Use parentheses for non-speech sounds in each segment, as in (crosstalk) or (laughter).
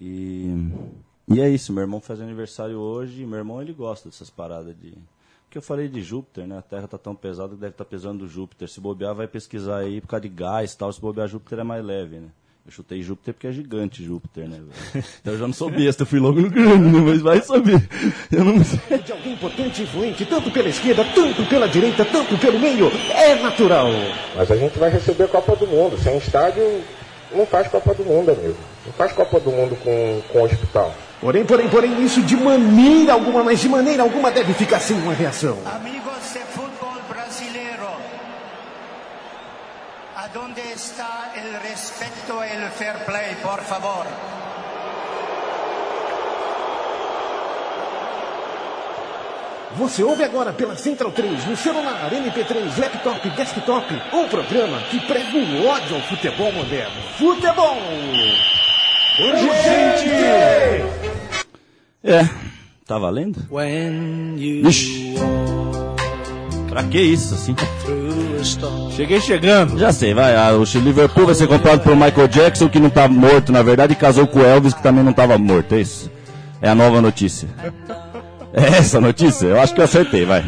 E, e é isso, meu irmão faz aniversário hoje, e meu irmão ele gosta dessas paradas de. Porque eu falei de Júpiter, né? A Terra tá tão pesada que deve estar tá pesando Júpiter. Se bobear, vai pesquisar aí por causa de gás e tal. Se bobear, Júpiter é mais leve, né? Eu chutei Júpiter porque é gigante Júpiter, né? Velho? Então eu já não sou besta, eu fui logo no grande, né? Mas vai saber. Eu não sei. De alguém importante e influente, tanto pela esquerda, tanto pela direita, tanto pelo meio, é natural. Mas a gente vai receber a Copa do Mundo. Sem estádio, não faz Copa do Mundo, amigo. Não faz Copa do Mundo com, com hospital. Porém, porém, porém, isso de maneira alguma, mas de maneira alguma deve ficar sem uma reação. Amigos de futebol brasileiro, aonde está o respeito e o fair play, por favor? Você ouve agora pela Central 3, no celular, MP3, laptop, desktop, um programa que prega o ódio ao futebol moderno. Futebol! Urgente! É, tá valendo? Ixi. Pra que isso, assim? Cheguei chegando. Já sei, vai. ah, o Liverpool vai ser comprado por Michael Jackson, que não tá morto, na verdade, e casou com o Elvis, que também não tava morto. É isso. É a nova notícia. (laughs) É essa notícia? Eu acho que eu acertei, vai.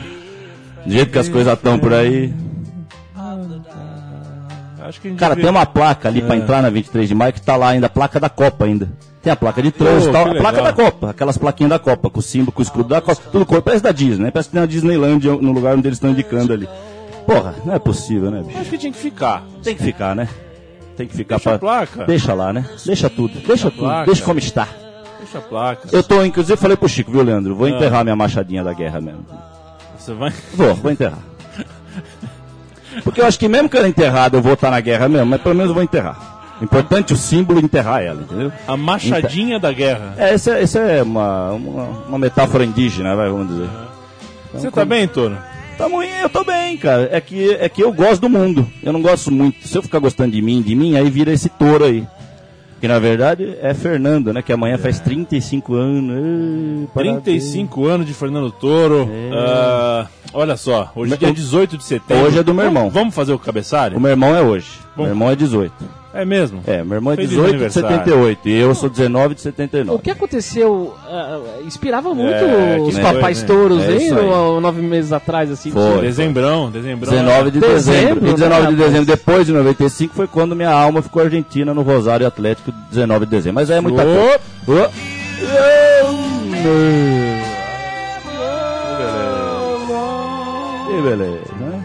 Do jeito que as coisas estão por aí. Cara, tem uma placa ali pra entrar na 23 de maio que tá lá ainda, a placa da Copa ainda. Tem a placa de trânsito Pô, tal, a placa da. Copa, aquelas plaquinhas da Copa, com o símbolo, com o escudo da Copa, tudo cor, parece da Disney, né? Parece que tem uma Disneyland no lugar onde eles estão indicando ali. Porra, não é possível, né, bicho? Acho que tinha que ficar. Tem que ficar, né? Tem que ficar Deixa pra... a placa. Deixa lá, né? Deixa tudo, deixa tudo, placa. deixa como está. Deixa a placa. Eu tô, inclusive, falei pro Chico, viu, Leandro? Ah. Vou enterrar minha machadinha da guerra mesmo. Você vai. Vou, vou enterrar. Porque eu acho que mesmo que ela enterrada eu vou estar na guerra mesmo, mas pelo menos eu vou enterrar. Importante o símbolo enterrar ela, entendeu? A machadinha da guerra. É, essa, essa é uma, uma, uma metáfora indígena, vai, vamos dizer. Você tá bem, Toro? Tamo, eu tô bem, cara. É que, é que eu gosto do mundo. Eu não gosto muito. Se eu ficar gostando de mim, de mim, aí vira esse touro aí. Que na verdade é Fernando, né? Que amanhã faz 35 anos. Ê, parabéns. 35 anos de Fernando Toro. Ah, olha só, hoje é dia 18 de setembro. Hoje é do meu irmão. Vamos- fazer o cabeçário? O meu irmão é hoje. Bom. Meu irmão é 18. É mesmo? É, meu irmão é Feliz 18 de aniversário. 78 e eu sou 19 de O 79. que aconteceu ah, inspirava muito É, que os nem papais foi, né? touros, É hein? Nove meses atrás, assim. Foi. Dezembrão, dezembrão. 19 de Dezembro, dezembro. E 19 de né, dezembro, rapaz? depois de 95, foi quando minha alma ficou argentina no Rosário Atlético, 19 de dezembro. Mas aí é muita coisa. Ô. Que beleza, né?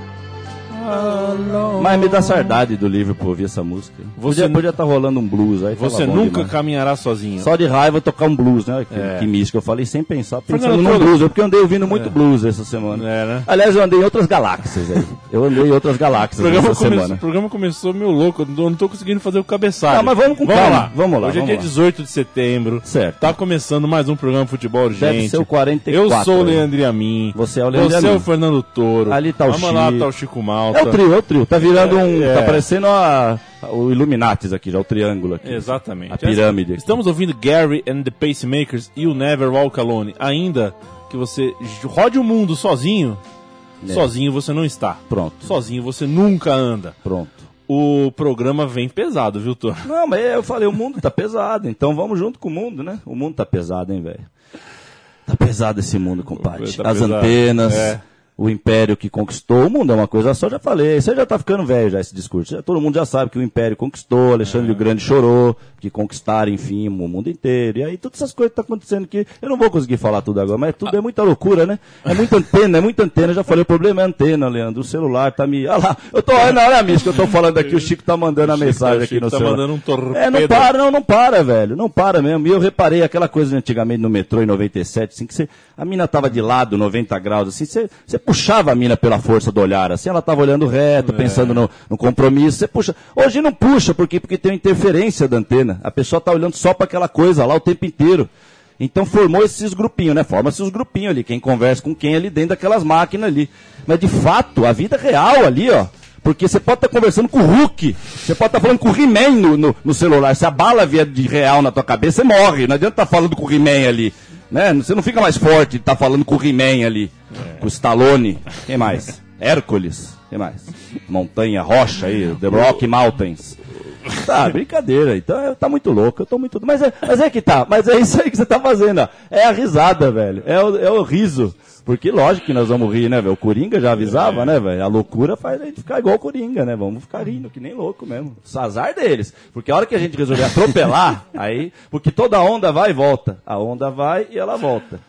Mas me dá saudade do livro por ouvir essa música. Você Você podia estar rolando um blues aí. Você nunca demais. caminhará sozinho. Só de raiva tocar um blues, né? Que, É. que místico. Eu falei sem pensar, pensando no blues. Porque eu andei ouvindo muito blues essa semana. É, né? Aliás, eu andei em outras galáxias aí. Eu andei em outras galáxias essa come- semana. o programa começou meio louco, eu não tô conseguindo fazer o cabeçalho. Não, mas vamos com calma, vamos lá, Hoje vamos é lá. dia 18 de setembro. Certo. Tá começando mais um programa Futebol Urgente. Deve ser o 44. Eu sou o. Leandro Amin. Você é o Leandro Você é o Fernando Toro. Ali tá o Vamos lá, Chico. tá o Chico Malta. É o trio, é o trio. Tá virando um. É. Tá parecendo a, o Illuminatis aqui, já o triângulo aqui. Exatamente. A pirâmide aqui. Estamos ouvindo Gary and the Pacemakers e o Never Walk Alone. Ainda que você rode o mundo sozinho, É. sozinho você não está. Pronto. Sozinho você nunca anda. Pronto. O programa vem pesado, viu, Toro? Não, mas eu falei, o mundo tá pesado, então vamos junto com o mundo, né? O mundo tá pesado, hein, velho? Tá pesado esse mundo, compadre. Tá As pesado. antenas, É. o império que conquistou. O mundo é uma coisa só, já falei. Você já tá ficando velho já esse discurso. Já- todo mundo já sabe que o império conquistou, Alexandre o Grande chorou, que conquistaram, enfim, o mundo inteiro. E aí todas essas coisas que tá acontecendo que eu não vou conseguir falar tudo agora, mas tudo é muita loucura, né? É muita antena, é muita antena. Eu já falei, o problema é a antena, Leandro. O celular tá me. Olha lá, eu tô, olha, olha a miss que eu tô falando aqui, o Chico tá mandando a mensagem aqui no tá celular. mandando um torpedo. É, não para, não, não para, velho. Não para mesmo. E eu reparei aquela coisa antigamente no metrô em 97, assim, que você, a mina tava de lado, 90 graus, assim, você, você puxava a mina pela força do olhar, assim, ela tava olhando reto, pensando no, no compromisso, você puxa. Hoje não puxa, por quê? Porque tem uma interferência da antena. A pessoa tá olhando só para aquela coisa lá o tempo inteiro. Então formou esses grupinhos, né? Forma-se os grupinhos ali, quem conversa com quem ali dentro daquelas máquinas ali. Mas de fato, a vida real ali, ó. Porque você pode estar conversando com o Hulk, você pode estar falando com o He-Man no, no, no celular. Se a bala vier de real na tua cabeça, você morre. Não adianta estar falando com o He-Man ali. Né? Você não fica mais forte de estar falando com o He-Man ali. Com o Stallone. Quem mais? Hércules. Quem mais? Montanha, rocha aí, The Rock Mountains. Tá, brincadeira. Então é- tá muito louco, eu tô muito. Mas é, mas é que tá, mas é isso aí que você tá fazendo, ó. É a risada, velho. É o, é o riso. Porque lógico que nós vamos rir, né, velho? O Coringa já avisava, né, velho? A loucura faz a gente ficar igual o Coringa, né? Vamos ficar rindo, que nem louco mesmo. O azar deles. Porque a hora que a gente resolver atropelar, (laughs) aí. Porque toda onda vai e volta. A onda vai e ela volta.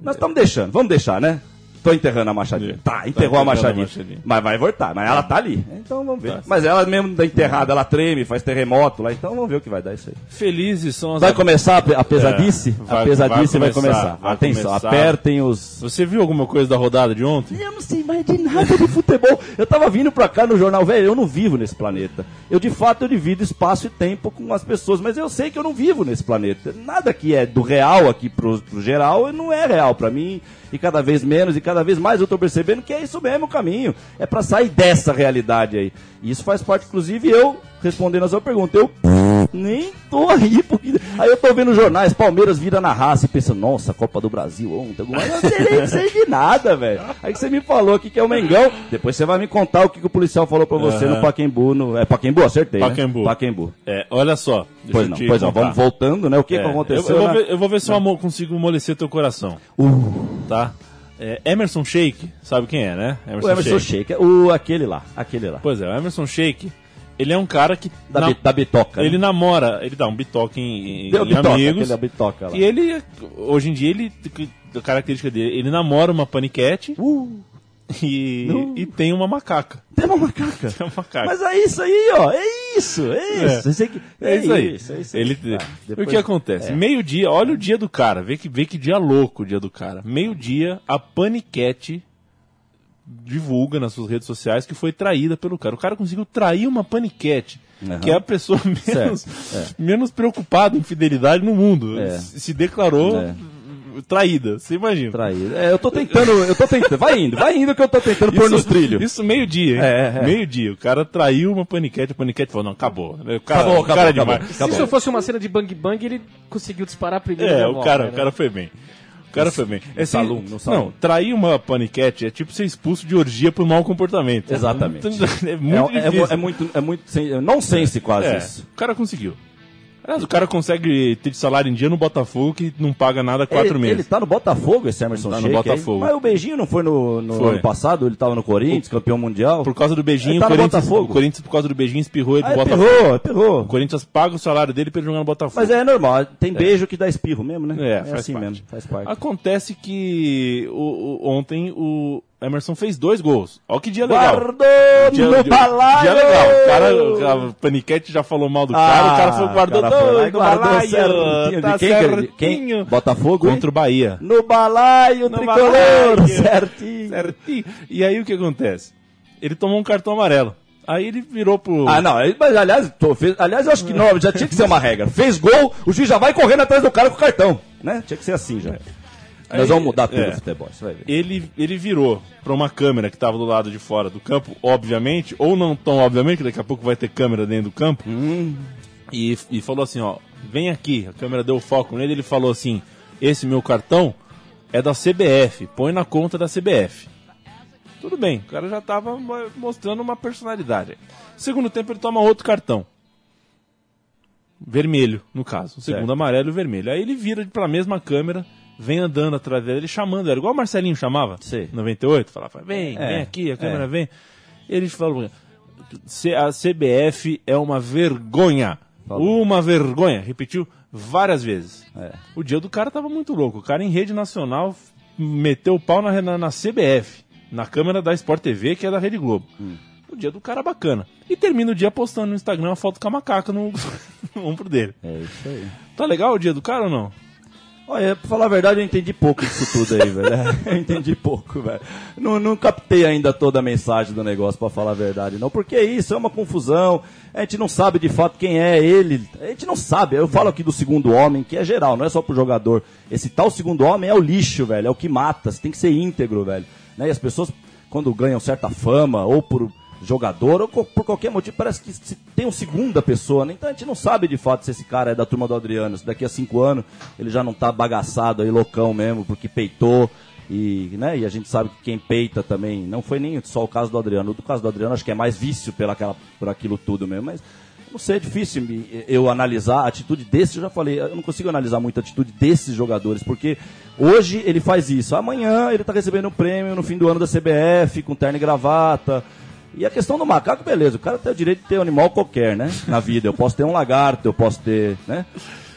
Nós estamos deixando, vamos deixar, né? Tô enterrando a machadinha. Tá, enterrou a enterrando a machadinha. machadinha. Mas vai voltar, mas ela tá ali. Então vamos ver. Mas ela mesmo da enterrada, ela treme, faz terremoto lá, então vamos ver o que vai dar isso aí. Felizes são as Vai começar a pe- a pesadice? É, vai- a pesadice vai vai começar, começar. vai Atenção, começar. apertem os. Você viu alguma coisa da rodada de ontem? Eu não sei mais de nada de futebol. Eu tava vindo pra cá no jornal, velho, eu não vivo nesse planeta. Eu, de fato, eu divido espaço e tempo com as pessoas, mas eu sei que eu não vivo nesse planeta. Nada que é do real aqui pro, pro geral não é real pra mim. E cada vez menos e cada vez mais eu tô percebendo que é isso mesmo o caminho. É pra sair dessa realidade aí. E isso faz parte, inclusive, eu, respondendo a sua pergunta, eu (laughs) nem tô aí, porque. Aí eu tô vendo jornais, Palmeiras vira na raça e pensando, nossa, Copa do Brasil ontem, alguma eu não sei nem sei de nada, velho. Aí que você me falou aqui que é o Mengão, depois você vai me contar o que, que o policial falou pra você no Paquembu, no. É Paquembu, acertei. né? Pacaembu. Paquembu. É, olha só. Deixa Pois eu não, pois não, vamos voltando, né? O que, É, que aconteceu? Eu, eu vou na- ver, eu vou ver se eu amo- consigo amolecer teu coração. Tá? É, Emerson Sheik, sabe quem é, né? O Emerson Sheik, o, aquele lá, aquele lá. Pois é, o Emerson Sheik, ele é um cara que. Da, na- da bitoca. ele né? namora, ele dá um bitoque em, em, Deu em bitoca, amigos. aquele da bitoca lá. E ele, hoje em dia, ele, a característica dele, ele namora uma paniquete Uh, e, Não. e tem uma macaca. tem uma macaca. (laughs) Tem uma macaca. Mas é isso aí, ó. É isso, é isso. Esse aqui- É isso aí. isso, é isso Ele, Tá, o depois- que acontece? é. Meio-dia, olha o dia do cara. Vê que, vê que dia louco o dia do cara. Meio-dia, a Paniquete divulga nas suas redes sociais que foi traída pelo cara. O cara conseguiu trair uma Paniquete, Aham. que é a pessoa (laughs) menos, Certo, menos preocupada em fidelidade no mundo. É. Se se declarou É. traída. Você imagina. Traído. É, eu tô tentando, eu tô tentando. Vai indo, vai indo que eu tô tentando pôr nos trilhos. Isso meio-dia, hein? É, é. Meio-dia. O cara traiu uma paniquete, a paniquete falou, não, acabou. O cara, Acabou, o cara é acabou, demais. acabou. Se isso fosse uma cena de bang bang, ele conseguiu disparar primeiro. É, o cara, né? o cara foi bem. O cara foi bem. É assim, salão, no salão. Não, trair uma paniquete é tipo ser expulso de orgia por mau comportamento. Exatamente. (laughs) É muito é, é, é muito, é muito, sen- é nonsense quase É, isso. o cara conseguiu. O cara consegue ter de salário em dia no Botafogo que não paga nada há quatro ele, meses. Ele tá no Botafogo, esse Emerson Tá no Sheik aí. Botafogo. Mas o beijinho não foi no, no Foi. ano passado, ele tava no Corinthians, campeão mundial. Por causa do beijinho, Ele tá o, Corinthians, Botafogo. o Corinthians, por causa do beijinho, espirrou ele Ah, do Botafogo. perrou, perrou. O Corinthians paga o salário dele pra ele jogar no Botafogo. Mas é normal, tem beijo que dá espirro mesmo, né? É, faz assim parte. mesmo, faz parte. Acontece que o- o- ontem o Emerson fez dois gols. Olha que dia legal. Guardou Dia, no dia- balaio! dia legal. O cara, a Paniquete já falou mal do cara, o cara foi guardou Ah, cara foi lá no guardou balaio. certinho. Tá quem certinho. quem? Botafogo? Contra o Bahia. No balaio, No tricolor, balaio. certinho. Certinho. E aí o que acontece? Ele tomou um cartão amarelo. Aí ele virou pro. Ah, não, mas aliás, tô- fez- aliás, eu acho que não, já tinha que ser uma regra. Fez gol, o juiz já vai correndo atrás do cara com o cartão, né? Tinha que ser assim já. Aí- Nós vamos mudar tudo é. futebol, você vai ver. ele, ele virou pra uma câmera que tava do lado de fora do campo, obviamente, ou não tão obviamente, que daqui a pouco vai ter câmera dentro do campo, e, e falou assim, ó, vem aqui, a câmera deu foco nele, ele falou assim, esse meu cartão é da CBF, põe na conta da CBF. Tudo bem, o cara já tava mo- mostrando uma personalidade. Segundo tempo ele toma outro cartão. Vermelho, no caso. O segundo Certo. amarelo e vermelho. Aí ele vira pra mesma câmera, vem andando atrás dele, chamando. Era igual o Marcelinho chamava. Sei. 98. Falava, vem, É, vem aqui, a câmera é. vem. Ele falou, "C- a CBF é uma vergonha. Falou. Uma vergonha. Repetiu várias vezes. É. O dia do cara tava muito louco. O cara em rede nacional meteu o pau na, na, na CBF, na câmera da Sport TV, que é da Rede Globo. Hum. O dia do cara bacana. E termina o dia postando no Instagram uma foto com a macaca no, (laughs) no ombro dele. É isso aí. Tá legal o dia do cara ou não? Olha, pra falar a verdade, eu entendi pouco disso tudo aí, velho. É, (laughs) Eu entendi pouco, velho. Não, não captei ainda toda a mensagem do negócio, pra falar a verdade, não. Porque isso é uma confusão. A gente não sabe de fato quem é ele. A gente não sabe. Eu falo aqui do segundo homem, que é geral, não é só pro jogador. Esse tal segundo homem é o lixo, velho. É o que mata. Você tem que ser íntegro, velho. Né? E as pessoas, quando ganham certa fama, ou por jogador, ou por qualquer motivo, parece que tem uma segunda pessoa, né? Então a gente não sabe de fato se esse cara é da turma do Adriano. Se daqui a cinco anos ele já não tá bagaçado aí, loucão mesmo, porque peitou. E, né, e a gente sabe que quem peita também, não foi nem só o caso do Adriano. O caso do Adriano acho que é mais vício pela aquela, por aquilo tudo mesmo, mas Não sei, é difícil eu analisar a atitude desse, eu já falei, eu não consigo analisar muito a atitude desses jogadores, porque hoje ele faz isso, amanhã ele tá recebendo um prêmio no fim do ano da CBF, com terno e gravata. E a questão do macaco, beleza, o cara tem o direito de ter um animal qualquer, né? Na vida. Eu posso ter um lagarto, eu posso ter, né?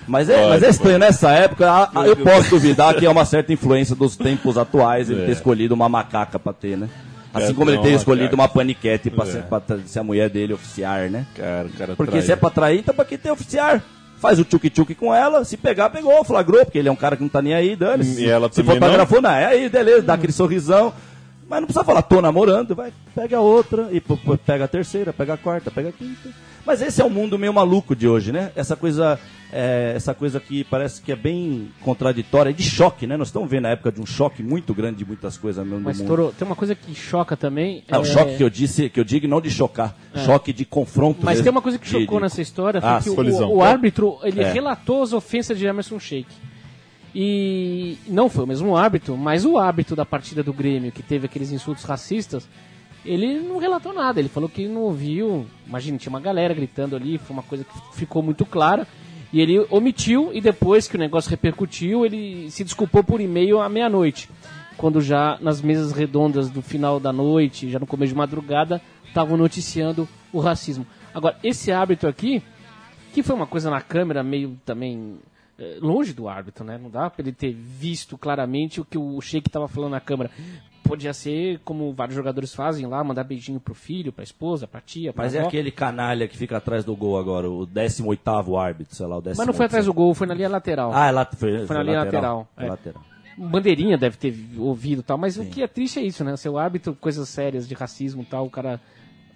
Mas é, mas é estranho, nessa época, a- a- eu posso duvidar que é uma certa influência dos tempos atuais ele ter escolhido uma macaca pra ter, né? Assim É, como ele ter escolhido uma paniquete pra, É. ser, pra ser a mulher dele oficiar, né? Cara, cara Porque se é pra trair, tá pra quem tem oficiar. Faz o tchuc-tchuc com ela, se pegar, pegou, flagrou, porque ele é um cara que não tá nem aí, dane-se. E ela se fotografou, não, é aí, beleza, dá aquele sorrisão. Mas não precisa falar, tô namorando, vai, pega a outra, e pega a terceira, pega a quarta, pega a quinta. Mas esse é o mundo meio maluco de hoje, né? Essa coisa, é, essa coisa que parece que é bem contraditória, de choque, né? Nós estamos vendo a época de um choque muito grande de muitas coisas mesmo Mas. Toro, tem uma coisa que choca também. É, o é- choque que eu disse, que eu digo não de chocar, choque de confronto. Mas mesmo, tem uma coisa que de- chocou de- nessa história, foi Ah, que o, o árbitro, ele É. relatou as ofensas de Emerson Sheik. E não foi o mesmo árbitro, mas o árbitro da partida do Grêmio, que teve aqueles insultos racistas, ele não relatou nada, ele falou que não ouviu. Imagina, tinha uma galera gritando ali, foi uma coisa que ficou muito clara. E ele omitiu, e depois que o negócio repercutiu, ele se desculpou por e-mail à meia-noite. Quando já nas mesas redondas do final da noite, já no começo de madrugada, estavam noticiando o racismo. Agora, esse árbitro aqui, que foi uma coisa na câmera meio também longe do árbitro, né? Não dá pra ele ter visto claramente o que o Sheik estava falando na câmera. Podia ser como vários jogadores fazem lá, mandar beijinho pro filho, pra esposa, pra tia, pra Mas é avó. aquele canalha que fica atrás do gol agora, o 18º árbitro, sei lá, o 18 Mas não foi atrás do gol, foi na linha lateral. Ah, é foi, Foi na linha lateral, Foi é. lateral. Bandeirinha deve ter ouvido e tal, mas o que é triste é isso, né? Seu árbitro, coisas sérias de racismo e tal, o cara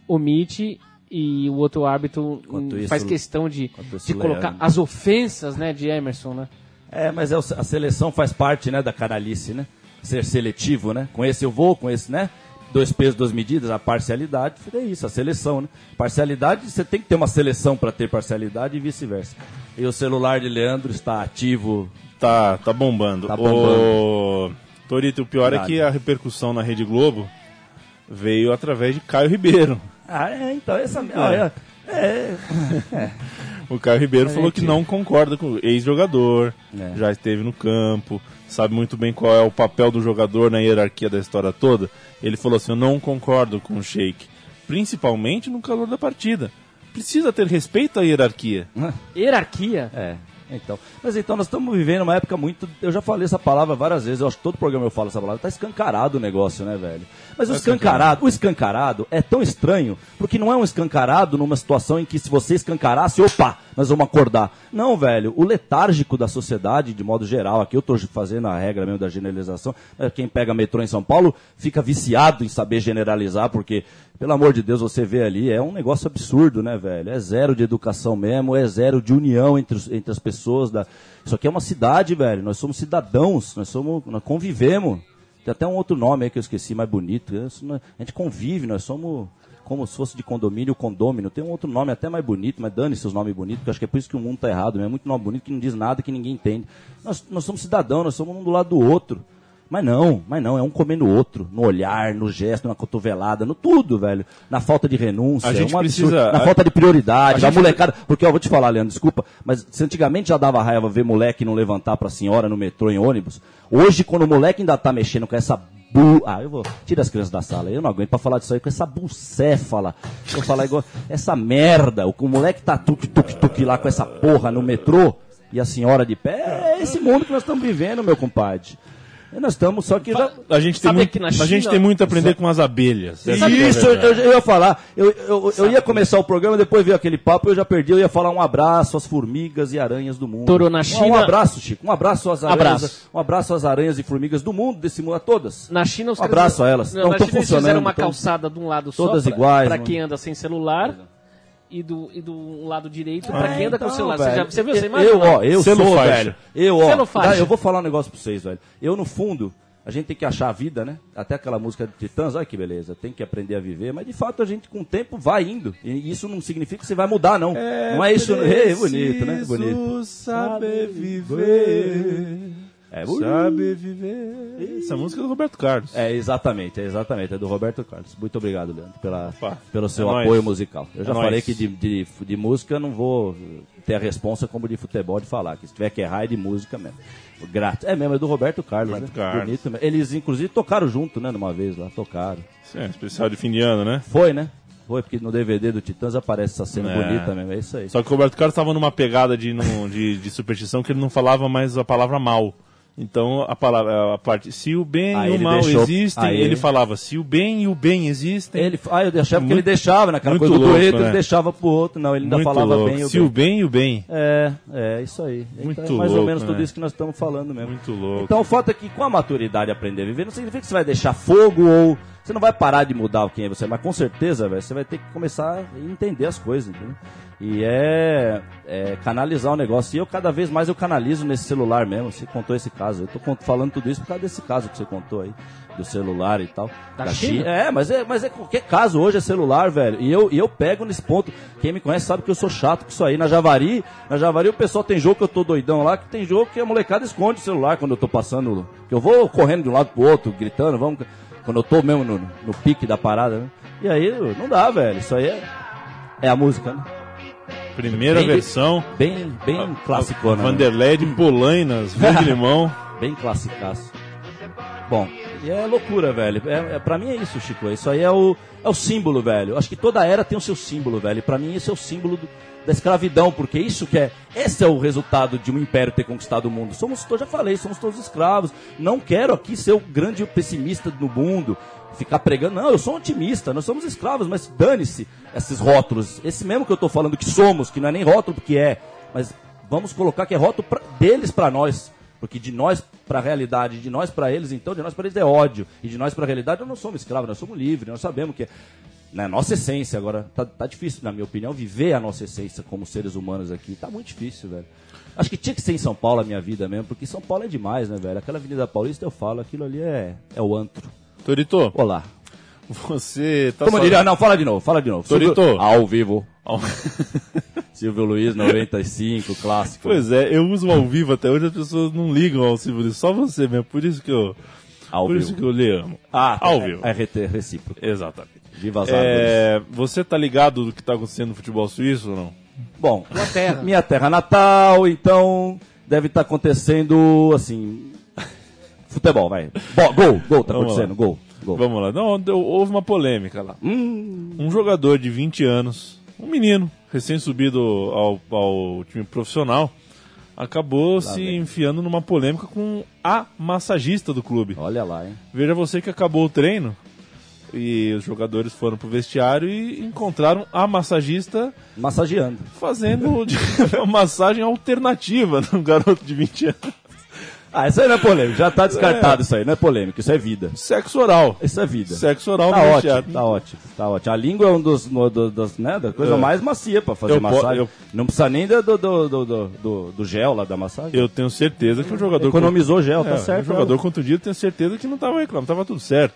omite e o outro árbitro hum, isso- faz questão de, de colocar Leandro. as ofensas, né, de Emerson, né? É, mas é a seleção faz parte, né, da canalice, né? Ser seletivo, né? Com esse eu vou, com esse, né? Dois pesos, duas medidas, a parcialidade, é isso, a seleção, né? Parcialidade, você tem que ter uma seleção para ter parcialidade e vice-versa. E o celular de Leandro está ativo. Tá, tá bombando. Tá O... Torito, o pior Nada. é que a repercussão na Rede Globo veio através de Caio Ribeiro. Ah, é, então, essa. Olha, é, (laughs) O Caio Ribeiro É, falou que não concorda com o ex-jogador, É. já esteve no campo, sabe muito bem qual é o papel do jogador na hierarquia da história toda. Ele falou assim: Eu não concordo com o Sheik, principalmente no calor da partida. Precisa ter respeito à hierarquia. (laughs) Hierarquia. É, então. Mas então, nós estamos vivendo uma época muito. Eu já falei essa palavra várias vezes, eu acho que todo programa eu falo essa palavra. Tá escancarado o negócio, né, velho? Mas o escancarado, o escancarado é tão estranho, porque não é um escancarado numa situação em que se você escancarasse, opa, nós vamos acordar. Não, velho, o letárgico da sociedade, de modo geral, aqui eu tô fazendo a regra mesmo da generalização, é, quem pega metrô em São Paulo fica viciado em saber generalizar, porque, pelo amor de Deus, você vê ali, é um negócio absurdo, né, velho? É zero de educação mesmo, é zero de união entre, os- entre as pessoas. Da... Isso aqui é uma cidade, velho, nós somos cidadãos, nós somos, nós convivemos. Tem até um outro nome aí que eu esqueci, mais bonito. Isso não é- A gente convive, nós somos como se fosse de condomínio, condômino. Tem um outro nome até mais bonito, mas dane-se os nomes bonitos, porque acho que é por isso que o mundo tá errado. É muito nome bonito que não diz nada, que ninguém entende. Nós, nós somos cidadãos, nós somos um do lado do outro. Mas não, mas não, é um comendo o outro, no olhar, no gesto, na cotovelada, no tudo, velho. Na falta de renúncia, A gente é um precisa- na a- falta de prioridade, a gente- molecada. Porque, ó, vou te falar, Leandro, desculpa, mas se antigamente já dava raiva ver moleque não levantar pra senhora no metrô, em ônibus, hoje, quando o moleque ainda tá mexendo com essa bu... Ah, eu vou... Tira as crianças da sala, eu não aguento pra falar disso aí, com essa bucéfala. Eu vou falar igual... Essa merda, o, o moleque tá tuk-tuk-tuk lá com essa porra no metrô, e a senhora de pé, é esse mundo que nós estamos vivendo, meu compadre. E nós estamos, só que já... A gente tem, muito, que na a gente China- tem muito a aprender com as abelhas. É isso, eu, eu- ia falar. Eu, eu, eu ia começar o programa, depois veio aquele papo, eu já perdi, eu ia falar um abraço às formigas e aranhas do mundo. Toro, na Um- Um China- abraço, Chico. Um abraço às aranhas. Abraço. Um abraço às aranhas e formigas do mundo, desse mundo, a todas. Na China os Um abraço a elas. Não, Não, na China eles funcionando, fizeram uma tão- calçada de um lado todas só pra, iguais, mano. quem anda sem celular e do, e do lado direito pra quem anda com o Então, celular. Você, já, velho, você viu essa eu- imagem? Eu, ó, eu sou, faixa. velho. Eu, ó, faixa. dá, eu vou falar um negócio pra vocês, velho. Eu, no fundo, a gente tem que achar a vida, né? Até aquela música de Titãs, olha que beleza. Tem que aprender a viver, mas de fato a gente com o tempo vai indo. E isso não significa que você vai mudar, não. não é isso. É bonito, né? Bonito. saber viver. É, Sabe viver. Essa música é do Roberto Carlos. É, exatamente, é exatamente, é do Roberto Carlos. Muito obrigado, Leandro, pela, Opa, pelo seu é nóis. apoio musical. Eu É já nóis. falei que de, de, de música eu não vou ter a responsa como de futebol de falar, que se tiver que errar é de música mesmo. Grátis. É mesmo, é do Roberto Carlos, Roberto né? Carlos. Bonito mesmo. Eles, inclusive, tocaram junto, né, numa vez lá, tocaram. Isso é, especial de fim de ano, né? Foi, né? Foi, porque no DVD do Titãs aparece essa cena É. bonita mesmo, é isso aí. Só que o Roberto Carlos estava numa pegada de, num- de, de superstição que ele não falava mais a palavra mal. Então a palavra, a parte, se o bem Aí e o mal deixou- existem, aí ele falava, se o bem e o bem existem, Ele, ah, eu achava que Muito- ele deixava, naquela coisa do louco, dueto, né? ele deixava pro outro. Não, ele ainda muito falava louco. bem o se bem. o bem e o bem. É, é, isso aí. Muito então, é mais ou louco, menos né? tudo isso que nós estamos falando mesmo. Muito louco. Então o fato é que com a maturidade aprender a viver não significa que você vai deixar fogo ou. Você não vai parar de mudar quem é você, mas com certeza, velho, você vai ter que começar a entender as coisas, entendeu? E é, é canalizar o negócio. E eu cada vez mais eu canalizo nesse celular mesmo. Você contou esse caso. Eu tô falando tudo isso por causa desse caso que você contou aí, do celular e tal. Da China? É, mas é, mas é qualquer caso hoje é celular, velho. E eu, e eu pego nesse ponto. Quem me conhece sabe que eu sou chato com isso aí. Na Javari, na Javari o pessoal tem jogo que eu tô doidão lá, que tem jogo que a molecada esconde o celular quando eu tô passando. Que eu vou correndo de um lado pro outro, gritando, vamos. Quando eu tô mesmo no, no pique da parada, né? E aí não dá, velho. Isso aí é, é a música, né? Primeira Bem- versão. Bem, bem clássico, né? Vanderlei de Polainas, verde (laughs) limão. Bem classicaço. Bom, e é loucura, velho. É, é, pra mim é isso, Chico. Isso aí é o, é o símbolo, velho. Acho que toda era tem o seu símbolo, velho. Pra mim esse é o símbolo do- da escravidão, porque isso que é. Esse é o resultado de um império ter conquistado o mundo. Somos, eu já falei, somos todos escravos. Não quero aqui ser o grande pessimista no mundo, ficar pregando. Não, eu sou um otimista, nós somos escravos, mas dane-se esses rótulos. Esse mesmo que eu tô falando que somos, que não é nem rótulo porque é, mas vamos colocar que é rótulo pra- deles pra nós. Porque de nós para a realidade, de nós para eles, então, de nós para eles é ódio. E de nós para a realidade, nós não somos escravos, nós somos livres, nós sabemos que é na nossa essência. Agora, tá, tá difícil, na minha opinião, viver a nossa essência como seres humanos aqui. Tá muito difícil, velho. Acho que tinha que ser em São Paulo a minha vida mesmo, porque São Paulo é demais, né, velho? Aquela Avenida Paulista, eu falo, aquilo ali é, é o antro. Torito, Olá. você tá Como diria, não, fala de novo, fala de novo. Torito. Ao vivo. Ao- (laughs) Silvio Luiz, 95, clássico. Pois é, eu uso ao vivo até hoje, as pessoas não ligam ao Silvio Luiz, só você mesmo, por isso que eu, Ao por vivo. isso que eu lhe amo. Ah, ao é- vivo. É RT recíproco. Exatamente. Viva as. É, você tá ligado do que tá acontecendo no futebol suíço ou não? Bom, Tua terra. minha terra natal, então deve estar acontecendo assim. Futebol, vai. Bo- gol, gol, tá Vamos acontecendo, lá. gol. gol. Vamos lá. Não, deu- houve uma polêmica lá. Hum. Um jogador de 20 anos, um menino, recém-subido ao, ao time profissional, acabou se vem. enfiando numa polêmica com a massagista do clube. Olha lá, hein? Veja você que acabou o treino e os jogadores foram pro vestiário e encontraram a massagista Massageando. fazendo (laughs) uma massagem alternativa no garoto de 20 anos. Ah, isso aí não é polêmico, já tá descartado isso aí, não é polêmico, isso é vida. Sexo oral. Isso é vida. Sexo oral Tá ótimo, tá ótimo, tá ótimo. A língua é um dos, no- do- dos, né, da coisa É. mais macia pra fazer Eu massagem. eu- Não precisa nem do, do, do, do, gel lá da massagem. Eu tenho certeza que o jogador. Economizou gel, É, tá certo. O jogador contundido, tenho certeza que não tava reclamando, tava tudo certo.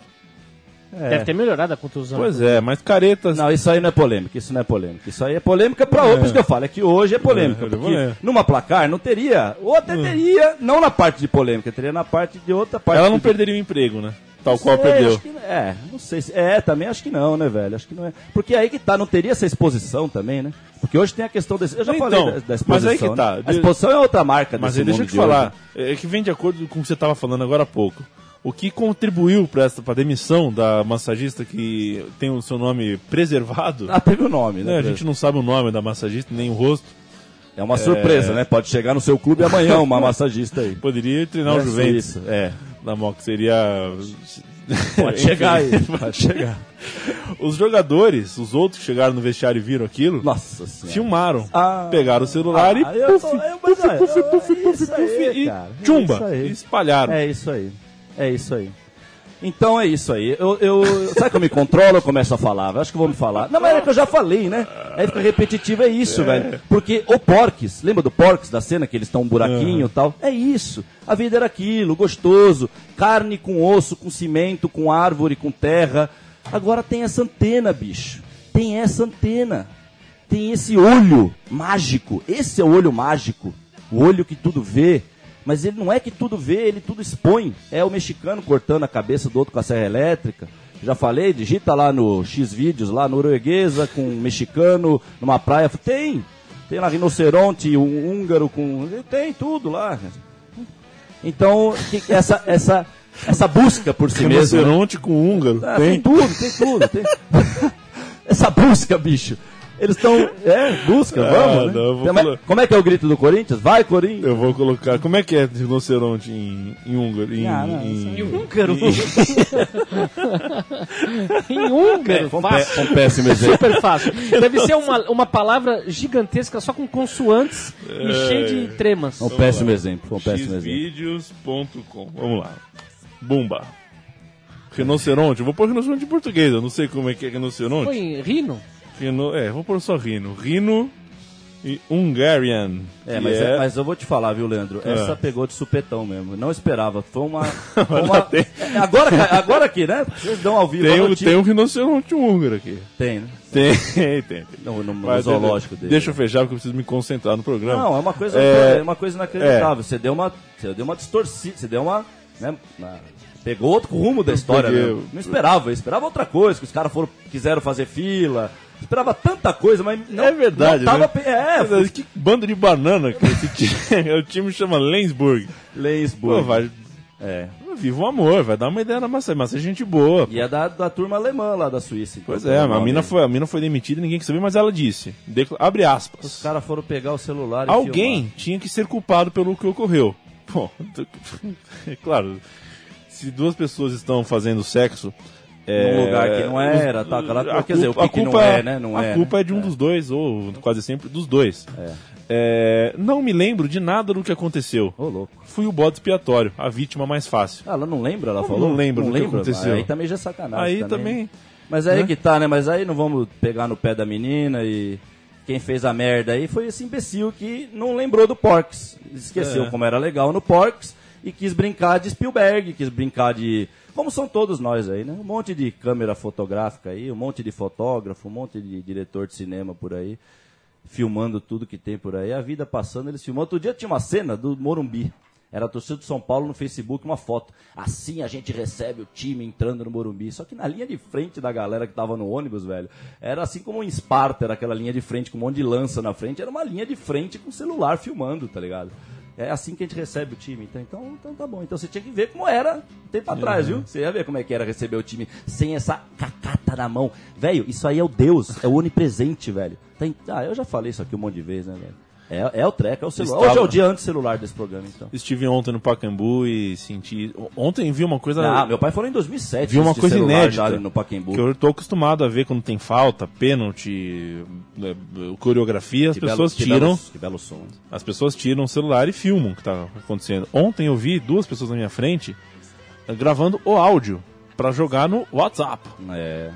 É. Deve ter melhorado a contusão. Pois é, mas caretas. Não, isso aí não é polêmica, isso não é polêmica. Isso aí é polêmica pra outros que eu falo. É que hoje é polêmica. É, é porque polêmica. numa placar não teria, ou até teria, não na parte de polêmica, teria na parte de outra parte. Ela não de- perderia o emprego, né? Tal qual Sei, perdeu. acho que- é, não sei se. É, também acho que não, né, velho? Acho que não é. Porque aí que tá, não teria essa exposição também, né? Porque hoje tem a questão desse. Eu já Então, falei da, da exposição. mas aí que tá. né? A exposição é outra marca Mas deixa eu te de hoje, falar, né? é que vem de acordo com o que você estava falando agora há pouco. O que contribuiu para essa pra demissão da massagista que tem o seu nome preservado? Ah, teve o nome, né? né? A gente não sabe o nome da massagista, nem o rosto. É uma surpresa, né? Pode chegar no seu clube amanhã uma (laughs) massagista aí. Poderia treinar o É, Juventus Isso, é. da Moca, seria... (laughs) Pode chegar aí, pode chegar. (laughs) Os jogadores, os outros que chegaram no vestiário e viram aquilo, Nossa senhora. filmaram, Ah. pegaram o celular Ah, e puf, puf, é, puf, puf, é puf, puf, e é e espalharam. É isso aí. É isso aí. Então é isso aí. Eu, eu, sabe que eu me controlo, eu começo a falar. Eu acho que eu vou me falar. Não, mas é que eu já falei, né? Aí fica repetitivo, é isso, velho. Porque o Porques, lembra do Porques, da cena que eles estão um buraquinho e tal? É isso. A vida era aquilo, gostoso. Carne com osso, com cimento, com árvore, com terra. Agora tem essa antena, bicho. Tem essa antena. Tem esse olho mágico. Esse é o olho mágico. O olho que tudo vê. Mas ele não é que tudo vê, ele tudo expõe. É o mexicano cortando a cabeça do outro com a serra elétrica. Já falei, digita lá no X vídeos, lá norueguesa com um mexicano numa praia. Tem. Tem lá rinoceronte, um húngaro com. Tem tudo lá. Então, essa, essa, essa busca por si mesmo. né? Rinoceronte com húngaro. Ah, tem. tem. tudo, tem tudo. Tem... (laughs) Essa busca, bicho. Eles estão. É, busca, Ah, vamos. né? não, como, é, colo- como é que é o grito do Corinthians? Vai, Corinthians! Eu vou colocar. Como é que é rinoceronte em, em húngaro? Em, Ah, não, em- (laughs) Em húngaro. em húngaro. Um, fácil. um péssimo exemplo. Super fácil. Deve ser uma, uma palavra gigantesca só com consoantes e cheio de tremas. Um péssimo exemplo. Foi um péssimo exemplo. xvideos.com. Vamos lá. Bumba. Rinoceronte. Eu vou pôr rinoceronte em português. Eu não sei como é que é rinoceronte. Foi em Rino? Rino, é, vou pôr só rino. Rino e Hungarian. É, mas, é- mas eu vou te falar, viu, Leandro? Essa Ah. pegou de supetão mesmo. Não esperava. Foi uma. (laughs) Foi uma... É, agora, agora aqui, né? Vocês dão ao vivo. tem, um- tem um rinoceronte húngaro aqui. Tem, né? Tem, (laughs) tem, tem. No, no- no zoológico dele. Deixa eu fechar porque eu preciso me concentrar no programa. Não, é uma coisa, É, é uma coisa inacreditável. Você deu uma, você deu uma distorcida, você deu uma, né, uma- pegou outro rumo da história. né? Não esperava, eu esperava outra coisa, que os caras foram, quiseram fazer fila, esperava tanta coisa, mas não, é verdade, não tava, né? pe- é, Mas Que bando de banana que esse time. (laughs) o time chama Lensburg. Pô, Leisburg. vai. É. Viva o amor, vai dar uma ideia na massa, mas é gente boa. E é da, da turma alemã lá da Suíça. então, Pois é, a mina, foi, a mina foi demitida, ninguém quis saber, mas ela disse. decla- abre Os aspas. caras foram pegar o celular e Alguém tinha que ser culpado pelo que ocorreu. Bom, (laughs) é claro, se duas pessoas estão fazendo sexo. É, Num lugar que não era, tá, aquela- quer dizer, o que a que não culpa, é, né? Não a é, culpa né? é de um dos dois, ou quase sempre dos dois. É, não me lembro de nada do que aconteceu. Ô, louco. Fui o bode expiatório, a vítima mais fácil. Ah, ela não lembra, ela Como falou? não lembra do que lembra? aconteceu? Aí também já é sacanagem. Aí também. Mas aí né? que tá, né? Mas aí não vamos pegar no pé da menina e quem fez a merda aí foi esse imbecil que não lembrou do Porks. Esqueceu É. como era legal no Porks e quis brincar de Spielberg, quis brincar de. Como são todos nós aí, né? Um monte de câmera fotográfica aí, um monte de fotógrafo, um monte de diretor de cinema por aí, filmando tudo que tem por aí. A vida passando, eles filmam. Outro dia tinha uma cena do Morumbi. Era a torcida do São Paulo no Facebook, uma foto. Assim a gente recebe o time entrando no Morumbi. Só que na linha de frente da galera que tava no ônibus, velho, era assim como em Esparta, era aquela linha de frente com um monte de lança na frente. Era uma linha de frente com celular filmando, tá ligado? É assim que a gente recebe o time. Então, então, então tá bom. Então você tinha que ver como era um tempo atrás, viu? Você ia ver como é que era receber o time sem essa cacata na mão. Velho, isso aí é o Deus, é o onipresente, velho. Tem- Ah, eu já falei isso aqui um monte de vezes, né, velho? É, é o treco, é o celular. Estava- Hoje é o dia antes celular desse programa, então. Estive ontem no Pacaembu e senti. Ontem vi uma coisa. Ah, meu pai falou em 2007. vi uma coisa inédita. no Pacaembu. Que eu tô acostumado a ver quando tem falta, pênalti, eh, coreografia, as Que belo- pessoas que tiram. belos- Que belo som. As pessoas tiram o celular e filmam o que tá acontecendo. Ontem eu vi duas pessoas na minha frente eh, gravando o áudio pra jogar no WhatsApp. É.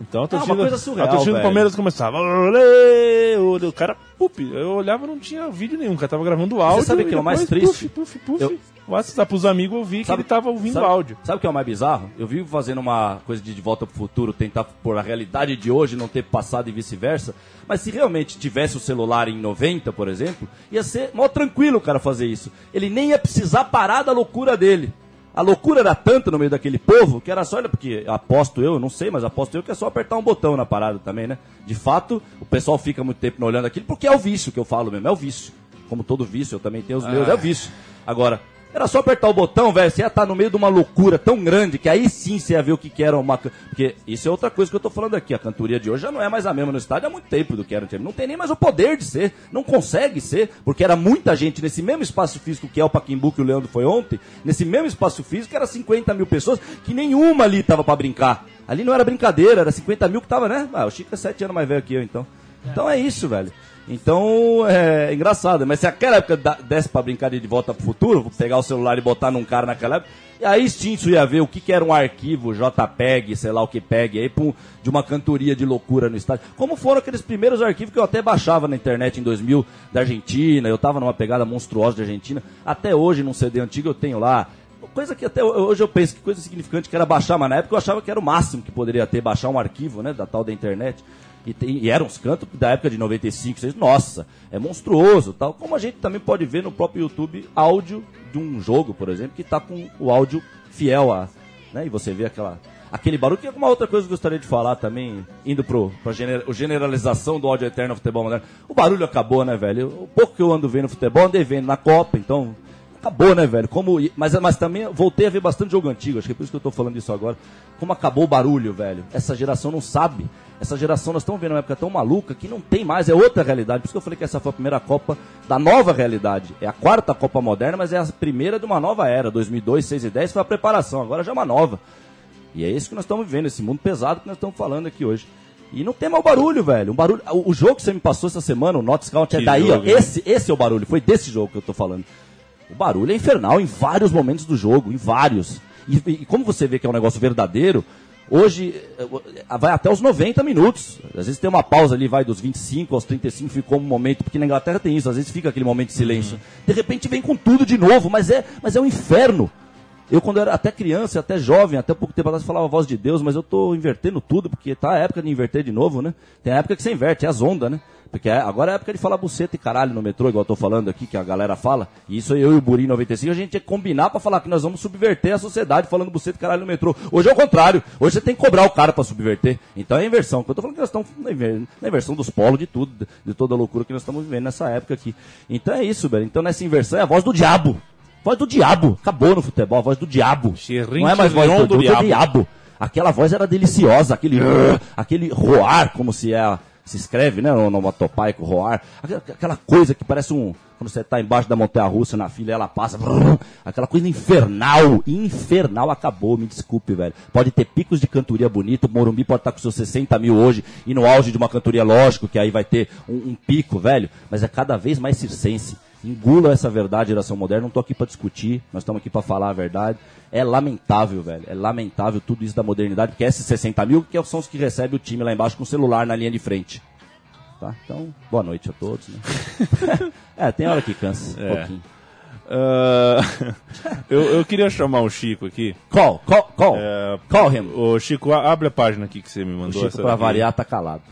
Então a Ah, torcida, uma coisa surreal, a torcida do. Palmeiras começava. "Olê, olê", O cara, pup, eu olhava não tinha vídeo nenhum, cara tava gravando o áudio. sabe o que é o mais triste? Puf, puf, puf. Eu- WhatsApp os amigos eu vi que ele tava ouvindo sabe, áudio. Sabe o que é o mais bizarro? Eu vivo fazendo uma coisa de, de volta pro futuro, tentar pôr a realidade de hoje, não ter passado e vice-versa. Mas se realmente tivesse o celular em 90, por exemplo, ia ser mó tranquilo o cara fazer isso. Ele nem ia precisar parar da loucura dele. A loucura era tanta no meio daquele povo que era só, olha, porque aposto eu, não sei, mas aposto eu que é só apertar um botão na parada também, né? De fato, o pessoal fica muito tempo olhando aquilo, porque é o vício que eu falo mesmo, é o vício. Como todo vício, eu também tenho os meus, é o vício. Agora, era só apertar o botão, velho, você ia estar no meio de uma loucura tão grande que aí sim você ia ver o que, que era uma. Porque isso é outra coisa que eu tô falando aqui. A cantoria de hoje já não é mais a mesma no estádio há muito tempo do que era antigamente. Não tem nem mais o poder de ser. Não consegue ser, porque era muita gente nesse mesmo espaço físico que é o Paquimbu que o Leandro foi ontem. Nesse mesmo espaço físico era 50 mil pessoas que nenhuma ali tava pra brincar. Ali não era brincadeira, era 50 mil que tava, né? Ah, o Chico é 7 anos mais velho que eu, então. Então é isso, velho. Então, é engraçado. Mas se aquela época da- desse pra brincar de, de volta pro futuro, vou pegar o celular e botar num cara naquela época, e aí sim ia ver o que, que era um arquivo JPEG, sei lá o que PEG, aí, pum, de uma cantoria de loucura no estádio. Como foram aqueles primeiros arquivos que eu até baixava na internet em 2000 da Argentina, eu tava numa pegada monstruosa de Argentina. Até hoje, num CD antigo, eu tenho lá. Coisa que até hoje eu penso que coisa significante que era baixar, mas na época eu achava que era o máximo que poderia ter, baixar um arquivo, né, da tal da internet. E, tem- e eram os cantos da época de 95, 6, nossa, é monstruoso, tal. Como a gente também pode ver no próprio YouTube áudio de um jogo, por exemplo, que tá com o áudio fiel a, né? E você vê aquela aquele barulho que é uma outra coisa que eu gostaria de falar também, indo pro pra gener, o generalização do áudio eterno no futebol moderno. O barulho acabou, né, velho? O pouco que eu ando vendo futebol, andei vendo na Copa, então acabou, né, velho? Como, mas, mas também voltei a ver bastante jogo antigo, acho que é por isso que eu tô falando isso agora. Como acabou o barulho, velho? Essa geração não sabe. Essa geração, nós estamos vendo uma época tão maluca que não tem mais, é outra realidade. Por isso que eu falei que essa foi a primeira Copa da nova realidade. É a quarta Copa moderna, mas é a primeira de uma nova era. 2002, 6 e 10 foi a preparação, agora já é uma nova. E é isso que nós estamos vivendo, esse mundo pesado que nós estamos falando aqui hoje. E não tem mais barulho, velho. Um barulho, o, jogo que você me passou essa semana, o Not Scout, é daí, jogo, ó. hein? Esse, esse é o barulho, foi desse jogo que eu tô falando. O barulho é infernal em vários momentos do jogo, em vários. E- e como você vê que é um negócio verdadeiro, hoje eh, vai até os 90 minutos. Às vezes tem uma pausa ali, vai dos 25 aos 35, ficou um momento, porque na Inglaterra tem isso, às vezes fica aquele momento de silêncio. De repente vem com tudo de novo, mas é, mas é um inferno. Eu, quando era até criança, até jovem, até pouco tempo atrás, falava a voz de Deus, mas eu tô invertendo tudo, porque tá a época de inverter de novo, né? Tem a época que você inverte, é as ondas, né? Porque é- agora é a época de falar buceta e caralho no metrô, igual eu tô falando aqui, que a galera fala. E isso eu e o Buri em 95, a gente tinha que combinar pra falar que nós vamos subverter a sociedade falando buceta e caralho no metrô. Hoje é o contrário. Hoje você tem que cobrar o cara pra subverter. Então é inversão. Eu tô falando que nós estamos na inver- na inversão dos polos de tudo, de- toda a loucura que nós estamos vivendo nessa época aqui. Então é isso, velho. Então nessa inversão é a voz do diabo. Voz do diabo. Acabou no futebol, a voz do diabo. Não é mais voz do, do do diabo. diabo. Aquela voz era deliciosa, aquele aquele roar, como se é se escreve, né, onomatopaico, roar. Aquela, coisa que parece um quando você está embaixo da montanha russa na fila, ela passa, aquela coisa infernal, infernal acabou, me desculpe, velho. Pode ter picos de cantoria bonito, o Morumbi pode estar com seus 60 mil hoje e no auge de uma cantoria, lógico, que aí vai ter um, um pico, velho, mas é cada vez mais circense. Engula essa verdade, geração moderna. Não tô aqui para discutir, nós estamos aqui para falar a verdade. É lamentável, velho. É lamentável tudo isso da modernidade, porque esses 60 mil que são os que recebem o time lá embaixo com o celular na linha de frente. Tá? Então, boa noite a todos. Né? (laughs) é, tem hora que cansa um É. pouquinho. Ah, (laughs) eu, eu queria chamar o Chico aqui. Call, call, call. É, Call him. Ô, Chico, abre a página aqui que você me O mandou. Chico, essa pra aqui. variar, tá calado.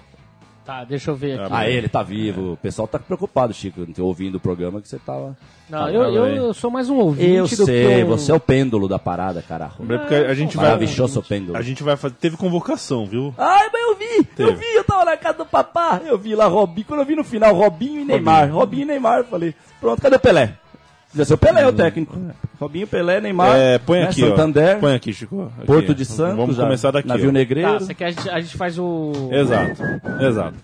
Tá, deixa eu ver aqui. Ah, Ah, ele tá vivo. O pessoal tá preocupado, Chico, ter ouvindo o programa que você tava. Não, eu, eu, eu sou mais um ouvinte Eu do sei, que um... você é o pêndulo da parada, caralho. É porque a gente vai. Maravilhoso pêndulo. A gente vai fazer. Teve convocação, viu? Ai, mas eu vi, eu Teve. vi, eu tava na casa do papá, eu vi lá Robinho, quando eu vi no final Robinho e Neymar, Robinho, e Neymar, eu falei, pronto, cadê o Pelé? Já ser o Pelé, o técnico. Robinho, Pelé, Neymar, É, põe né, aqui, Santander, ó. Põe aqui, Chico. Aqui. Porto de Santos, Vamos já, começar daqui. Navio ó. Negreiro. Tá, você quer, a, gente, a gente faz o... Exato, exato.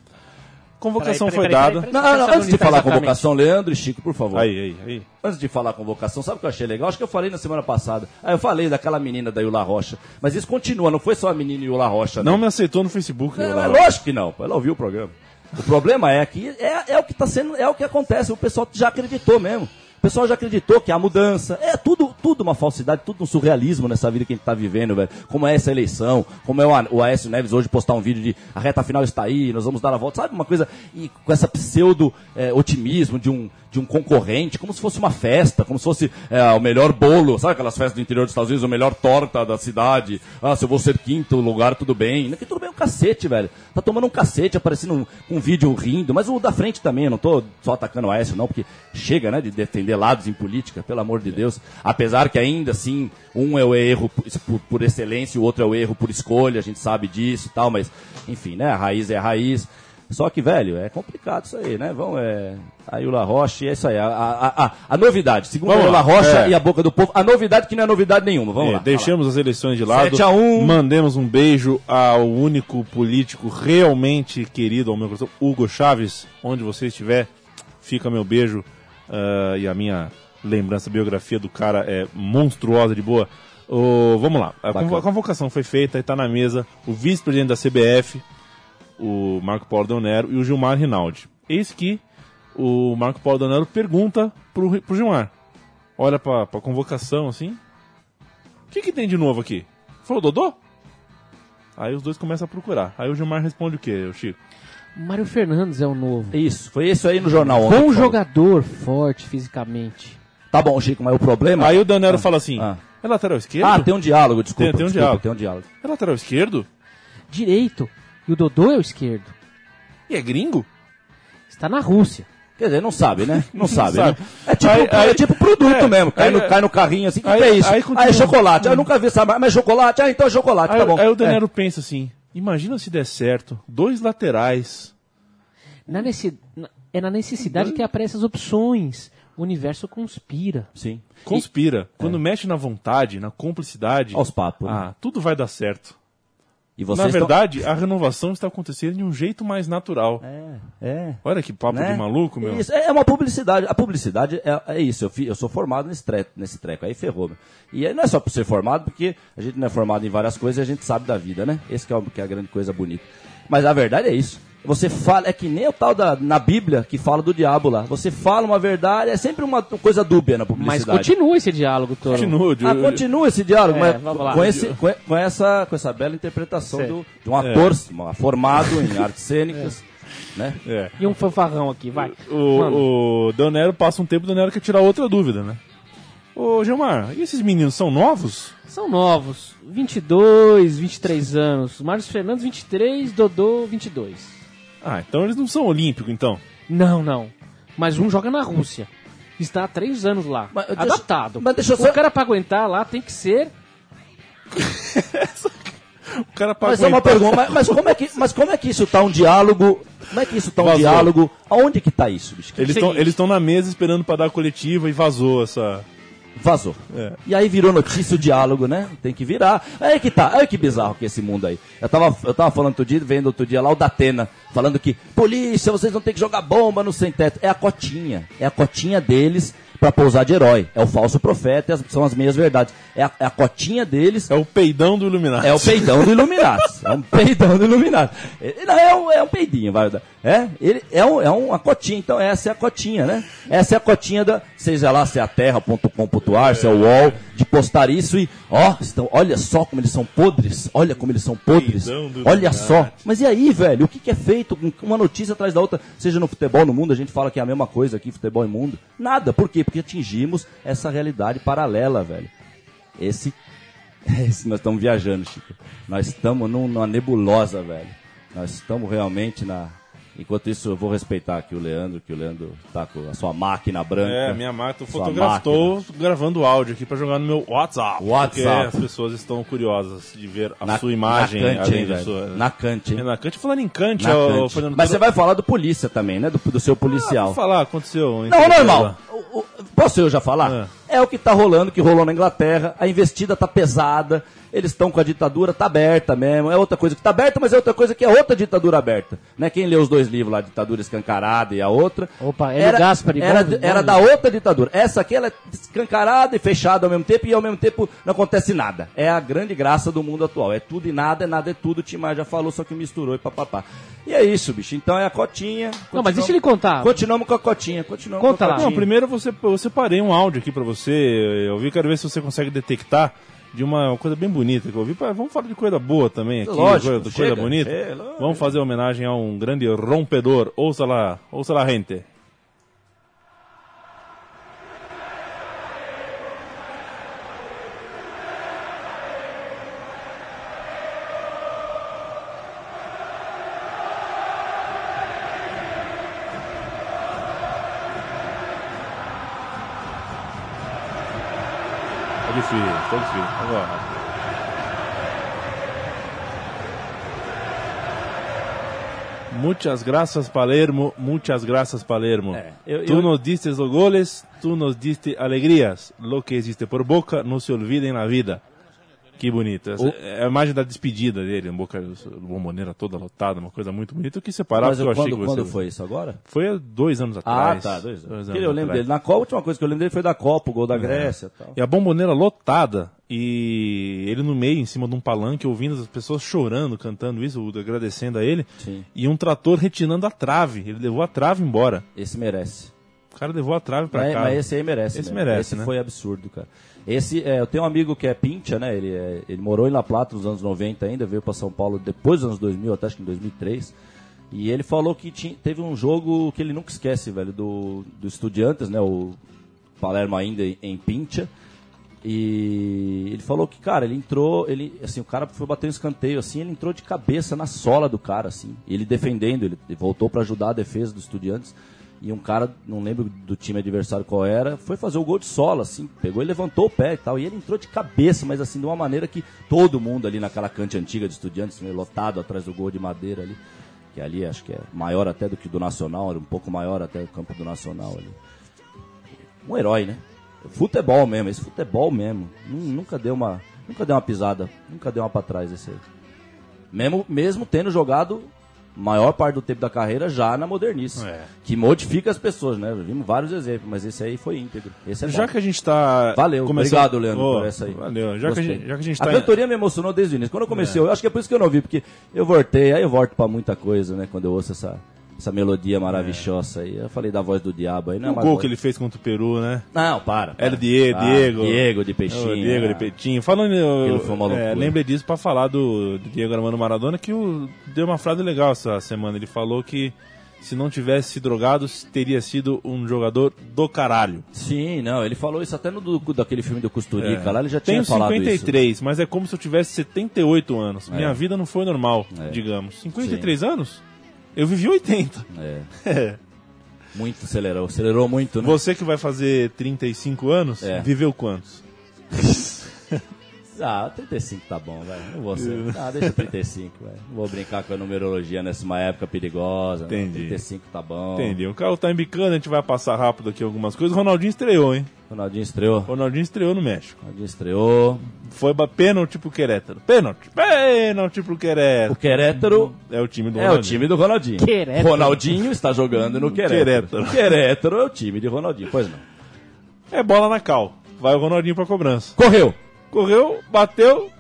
Convocação Peraí, peraí, foi peraí, dada. peraí, Não, não, antes de falar a exatamente? convocação, Leandro e Chico, por favor. Aí, aí, aí. Antes de falar a convocação, sabe o que eu achei legal? Acho que eu falei na semana passada. Ah, eu falei daquela menina da Yula Rocha. Mas isso continua, não foi só a menina Yula Rocha. Não me aceitou no Facebook. É, eu é lógico que não, ela ouviu o programa. O problema é que é, é o que tá sendo, é o que acontece, o pessoal já acreditou mesmo. Pessoal já acreditou que há mudança. É tudo, tudo uma falsidade, tudo um surrealismo nessa vida que a gente tá vivendo, velho. Como é essa eleição, como é o, o Aécio Neves hoje postar um vídeo de a reta final está aí, nós vamos dar a volta, sabe? Uma coisa, e com essa pseudo é, otimismo de um, de um concorrente, como se fosse uma festa, como se fosse é, o melhor bolo, sabe aquelas festas do interior dos Estados Unidos, o melhor torta da cidade. Ah, se eu vou ser quinto lugar, tudo bem. Aqui tudo bem é um cacete, velho. Tá tomando um cacete, aparecendo um, um vídeo rindo, mas o da frente também, eu não tô só atacando o Aécio, não, porque chega, né, de defender lados em política, pelo amor de Deus. Apesar que ainda assim, um é o erro por, por- excelência, o outro é o erro por escolha, a gente sabe disso e tal, mas, enfim, né, a raiz é a raiz. Só que, velho, é complicado isso aí, né? Vamos, é. A Yula Rocha, e é isso aí. A, a, a, a novidade, segundo a Vamos Yula lá, Rocha é. e a boca do povo, a novidade que não é novidade nenhuma. Vamos É, lá. deixamos as eleições de lado. 7 a 1. Mandemos um beijo ao único político realmente querido ao meu coração, Hugo Chaves. Onde você estiver, fica meu beijo ah, e a minha lembrança, biografia do cara é monstruosa de boa. Ô, vamos lá, a Bacana. a convocação foi feita e está na mesa o vice-presidente da CBF, o Marco Paulo Del Nero e o Gilmar Rinaldi. Eis que o Marco Paulo Del Nero pergunta pro, pro Gilmar. Olha pra, pra convocação assim. O que, que tem de novo aqui? Falou Dodô? Aí os dois começam a procurar. Aí o Gilmar responde o quê, o Chico? Mário Fernandes é o novo. Isso, foi isso aí no jornal ontem. Bom jogador, forte fisicamente. Tá bom, Chico, mas o problema. Aí o Del Nero fala assim: ah. é lateral esquerdo? Ah, tem um diálogo, desculpa. Tem- tem um desculpa, diálogo. Tem um diálogo. É lateral esquerdo? Direito. E o Dodô é o esquerdo. E é gringo? Está na Rússia. Quer dizer, não sabe, né? (laughs) Não, sabe, sabe. né? É tipo, Aí- aí- é tipo produto é, mesmo. Cai, aí- no, cai no carrinho assim, o que, aí- que é isso? aí Ah, continua. é chocolate. Ah, eu nunca vi essa marca, mas é chocolate. Ah, então é chocolate, Aí, tá bom. aí o É. Danero pensa assim: imagina se der certo, dois laterais. Na na- É na necessidade que aparecem as opções. O universo conspira. Sim. Conspira. Quando mexe na vontade, na cumplicidade. Aos papos. né? Ah, tudo vai dar certo. E Na vocês tão- verdade, a renovação está acontecendo de um jeito mais natural. É, é. Olha que papo né? de maluco, meu. Isso, é uma publicidade. A publicidade é, é isso. Eu, fi- eu sou formado nesse treco, nesse treco. Aí ferrou. meu. E aí não é só por ser formado, porque a gente não é formado em várias coisas e a gente sabe da vida, né? Esse que é, o- que é a grande coisa bonita. Mas a verdade é isso. Você fala, é que nem o tal da, na Bíblia que fala do diabo lá. Você fala uma verdade, é sempre uma coisa dúbia na Mas publicidade. continua esse diálogo, Toro. Continua, Ah, continua esse diálogo, É, mas com, esse- com, com essa, com essa bela interpretação do, de um ator formado em (laughs) artes cênicas, né? É. E um fanfarrão aqui, vai. O, o Danero passa um tempo, o Danero quer tirar outra dúvida, né? Ô, Gilmar, e esses meninos são novos? São novos. 22, 23 anos. Marcos Fernandes, 23. Dodô, 22. Ah, então eles não são olímpicos, então. Não, não. Mas um joga na Rússia. Está há três anos lá. Mas deixa- adaptado. mas deixa eu o só- cara pra aguentar lá tem que ser. (laughs) O cara pra Mas é uma aguentar- pergunta, mas, mas como é que, mas como é que isso tá um diálogo? Como é que isso tá um Vazou. diálogo? Aonde que tá isso, bicho? Eles Seguinte. estão na mesa esperando pra dar a coletiva e vazou essa. Vazou. É. E aí virou notícia o diálogo, né? Tem que virar. Aí que tá. Olha que bizarro que é esse mundo aí. Eu tava, eu tava falando outro dia, vendo outro dia lá o Datena, falando que, polícia, vocês não tem que jogar bomba no sem teto. É a cotinha. É a cotinha deles pra pousar de herói. É o falso profeta, e as- são as meias verdades. É a, é a cotinha deles É o peidão do Illuminati. É o peidão do Illuminati. (laughs) É um peidão do Illuminati. Não, é um, é um peidinho, vai. É, ele, é, um, é uma cotinha, então essa é a cotinha, né? Essa é a cotinha da, seja lá se é a terra.com.ar, se é o UOL, de postar isso e, ó, estão, olha só como eles são podres, olha como eles são podres, olha só. Mas e aí, velho, o que, que é feito com uma notícia atrás da outra, seja no futebol, no mundo, a gente fala que é a mesma coisa aqui, futebol e mundo. Nada, por quê? Porque atingimos essa realidade paralela, velho. Esse (laughs) esse, nós estamos viajando, Chico. Nós estamos num- numa nebulosa, velho. Nós estamos realmente na. Enquanto isso, eu vou respeitar aqui o Leandro, que o Leandro tá com a sua máquina branca. É, minha máquina. Tô gravando áudio aqui pra jogar no meu WhatsApp. WhatsApp. Porque as pessoas estão curiosas de ver a Na- sua imagem. na Cante, além sua... Na Cante? É, na Cante, falando em Cante, Na ó, Cante. Fernando, Mas você vai falar do polícia também, né? Do, do seu Ah, policial. vou falar, aconteceu. Não, normal. Posso eu já falar? É. o que tá rolando, que rolou na Inglaterra. A investida tá pesada. Eles estão com a ditadura, tá aberta mesmo. É outra coisa que tá aberta, mas é outra coisa que é outra ditadura aberta. Né? Quem leu os dois livros lá, Ditadura Escancarada e a outra. Opa, Hélio Gaspari, era, bom- era bom da outra ditadura. Essa aqui ela é escancarada e fechada ao mesmo tempo e ao mesmo tempo não acontece nada. É a grande graça do mundo atual. É tudo e nada, é nada é tudo. O Timar já falou, só que misturou e papapá. E é isso, bicho. Então é a cotinha. Não, mas deixa ele contar. Continuamos com a cotinha. Continuamos Conta com a lá. cotinha. Não, primeiro você, eu separei um áudio aqui pra você. Eu vi, quero ver se você consegue detectar de uma coisa bem bonita que eu ouvi. Pá, Vamos falar de coisa boa também aqui, Lógico, coisa, coisa chega, bonita. chega, lógico. Vamos fazer homenagem a um grande rompedor. Ouça lá, ouça lá, gente. Muchas gracias Palermo, muchas gracias Palermo. É, eu- tú eu- nos diste los goles, tú nos diste alegrías. Lo que existe por boca no se olvida en la vida. Que bonito. Essa é a imagem da despedida dele, um boca bomboneira toda lotada, uma coisa muito bonita. Eu quis separar Mas eu achei quando, que você... quando foi isso agora? Foi há dois anos Ah, atrás. tá. Dois anos. Dois Porque eu lembro atrás. dele. Na Copa, a última coisa que eu lembro dele foi da Copa, o gol da Grécia e tal. E a bomboneira lotada. E ele no meio, em cima de um palanque, ouvindo as pessoas chorando, cantando isso, agradecendo a ele. Sim. E um trator retinando a trave. Ele levou a trave embora. Esse merece. O cara levou a trave pra Mas, cá. mas esse aí merece. Esse mesmo. merece, Esse né? foi absurdo, cara. Esse, é, eu tenho um amigo que é Pincha, né? Ele, é- ele morou em La Plata nos anos 90 ainda, veio para São Paulo depois dos anos 2000, até acho que em 2003. E ele falou que tinha- teve um jogo que ele nunca esquece, velho, do, do Estudiantes, né? O Palermo ainda em, em Pincha. E ele falou que, cara, ele entrou, ele, assim, o cara foi bater um escanteio, assim, ele entrou de cabeça na sola do cara, assim. Ele defendendo, ele voltou para ajudar a defesa dos estudiantes. E um cara, não lembro do time adversário qual era, foi fazer o gol de sola, assim, pegou e levantou o pé e tal. E ele entrou de cabeça, mas assim, de uma maneira que todo mundo ali naquela cante antiga de estudiantes, meio lotado atrás do gol de madeira ali, que ali acho que é maior até do que do Nacional, era um pouco maior até do campo do Nacional ali. Um herói, né? Futebol mesmo, esse futebol mesmo. Nun- Nunca deu uma, nunca deu uma pisada, nunca deu uma pra trás esse aí. Mesmo, mesmo tendo jogado maior parte do tempo da carreira já na modernice. É. Que modifica as pessoas, né? Vimos vários exemplos, mas esse aí foi íntegro. Esse é Já bom. que a gente tá. Valeu, obrigado, Leandro, Ô, por essa aí. Valeu. Já que, a gente, já que a gente A tá. cantoria me emocionou desde o início. Quando eu comecei, eu acho que é por isso que eu não vi, porque eu voltei, aí eu volto pra muita coisa, né? Quando eu ouço essa, essa melodia maravilhosa aí. Eu falei da voz do diabo aí, não é O gol voz- que ele fez contra o Peru, né? Não, para. para. Era o Diego, Ah, Diego. Diego de peixinho. Diego ah. de Petinho. Falando, uma é, lembrei disso pra falar do, do Diego Armando Maradona, que o, deu uma frase legal essa semana. Ele falou que se não tivesse se drogado, teria sido um jogador do caralho. Sim, não, ele falou isso até no do, daquele filme do Costurica É. lá, ele já tinha Tenho falado 53, mas é como se eu tivesse 78 anos. Minha vida não foi normal, É. digamos. 53 anos? Eu vivi 80. isso. (laughs) É. Muito acelerou, acelerou muito, né? Você que vai fazer 35 anos, É. viveu quantos? (laughs) Ah, 35 tá bom, velho. Não vou ser. (laughs) Ah, deixa 35, velho. Não vou brincar com a numerologia nessa época perigosa. né? Entendi. 35 tá bom. Entendi. O carro tá embicando, a gente vai passar rápido aqui algumas coisas. O Ronaldinho estreou, hein? Ronaldinho estreou. Ronaldinho estreou no México. Ronaldinho estreou. Foi pênalti pro Querétaro. Pênalti. Pênalti pro O Querétaro. Querétaro É o time do é o Ronaldinho. time do Ronaldinho. Querétaro. Ronaldinho está jogando no Querétaro. Querétaro. O Querétaro é o time de Ronaldinho. Pois não. É bola na cal. Vai o Ronaldinho pra cobrança. Correu. Correu, bateu,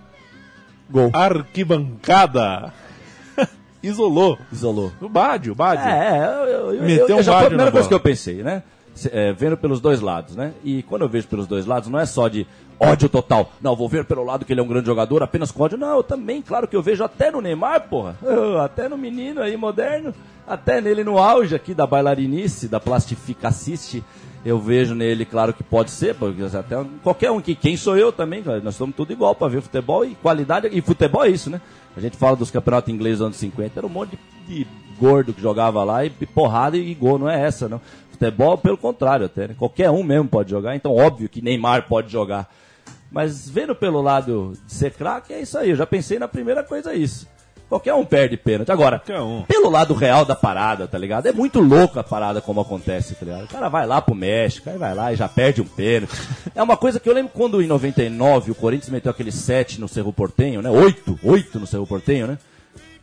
Gol. arquibancada. (laughs) Isolou. Isolou. O Bádio, o Bádio. É, eu, eu, Meteu eu, um já foi a primeira coisa bola. que eu pensei, né? É, vendo pelos dois lados, né? E quando eu vejo pelos dois lados, não é só de ódio total. Não, vou ver pelo lado que ele é um grande jogador, apenas com ódio. Não, eu também, claro que eu vejo até no Neymar, porra. (laughs) Até no menino aí moderno, até nele no auge aqui da bailarinice, da plastificacice. Eu vejo nele, claro que pode ser, porque até qualquer um que quem sou eu também, nós somos tudo igual para ver futebol e qualidade e futebol é isso, né? A gente fala dos campeonatos ingleses dos anos 50, era um monte de, de gordo que jogava lá e porrada e gol, não é essa, não. Futebol, pelo contrário, até, né? Qualquer um mesmo pode jogar, então óbvio que Neymar pode jogar. Mas vendo pelo lado de ser craque, é isso aí. Eu já pensei na primeira coisa isso. Qualquer um perde pênalti. Agora, um. pelo lado real da parada, tá ligado? É muito louco a parada como acontece, tá ligado? O cara vai lá pro México, aí vai lá e já perde um pênalti. É uma coisa que eu lembro quando em 99 o Corinthians meteu aquele 7 no Cerro Portenho, né? 8, 8 no Cerro Portenho, né?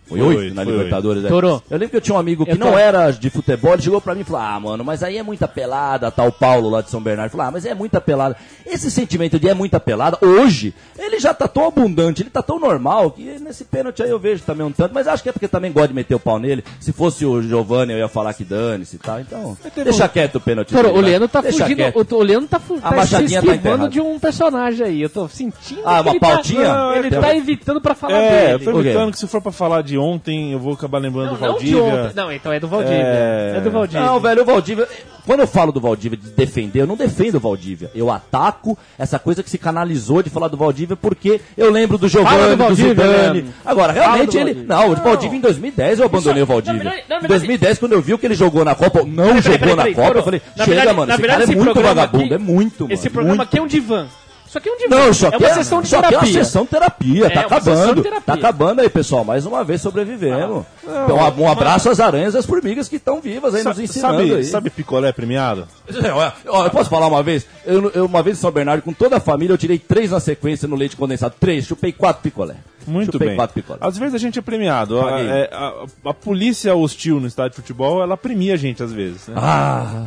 Foi Foi 8 oito, na foi Libertadores. é. Torou. Eu lembro que eu tinha um amigo que Eu não tô- era de futebol, ele chegou pra mim e falou: Ah, mano, mas aí é muita pelada, tal Paulo lá de São Bernardo. Falou: Ah, mas é muita pelada. Esse sentimento de é muita pelada, hoje, ele já tá tão abundante, ele tá tão normal, que nesse pênalti aí eu vejo também um tanto, mas acho que é porque também gosta de meter o pau nele. Se fosse o Giovanni, eu ia falar que dane-se e tal. Então, deixa quieto o pênalti. Dele, o. Leandro tá Deixa fugindo. quieto. O, Leandro tá, fu tá se machadinha tá esquivando enterrada. de um personagem aí. Eu tô sentindo Ah, que uma ele pautinha? tá, Não, ele tá evitando pra falar É, eu dele. tô O quê? evitando que se for pra falar de ontem, eu vou acabar lembrando Não, do não de Valdívia. ontem. Não, então é do Valdívia. É. É, do Valdívia. Não, velho, o Valdívia. Quando eu falo do Valdívia de defender, eu não defendo o Valdívia. Eu ataco essa coisa que se canalizou de falar do Valdívia porque eu lembro do Giovanni, do do, Valdívia, Zidane. Agora, realmente ele. Valdívia. Não, o Valdívia em 2010 eu abandonei Isso- o Valdívia. na verdade- na Em verdade- 2010, quando eu vi que ele jogou na Copa, ou não Peraí, jogou peraí, na peraí, Copa, Toro. eu falei, Na chega, verdade- mano, na esse verdade, cara é muito vagabundo, aqui- é muito, mano. Esse programa muito. aqui é um divã. Isso aqui é um divã. Não, só é que uma sessão de só que é terapia. uma sessão terapia, É, tá de acabando. terapia. Tá acabando aí, pessoal. Mais uma vez sobrevivemos. então, um abraço às aranhas e às formigas que estão vivas aí, nos ensinando sabe, aí. sabe picolé premiado? É, olha, ó, eu posso falar uma vez? Eu, eu- uma vez em São Bernardo, com toda a família, eu tirei três na sequência no leite condensado. Três, chupei quatro picolé. Muito chupei bem. quatro picolé. Às vezes a gente é premiado. A, é, a- a polícia hostil no estádio de futebol, ela premia a gente às vezes. Né? Ah,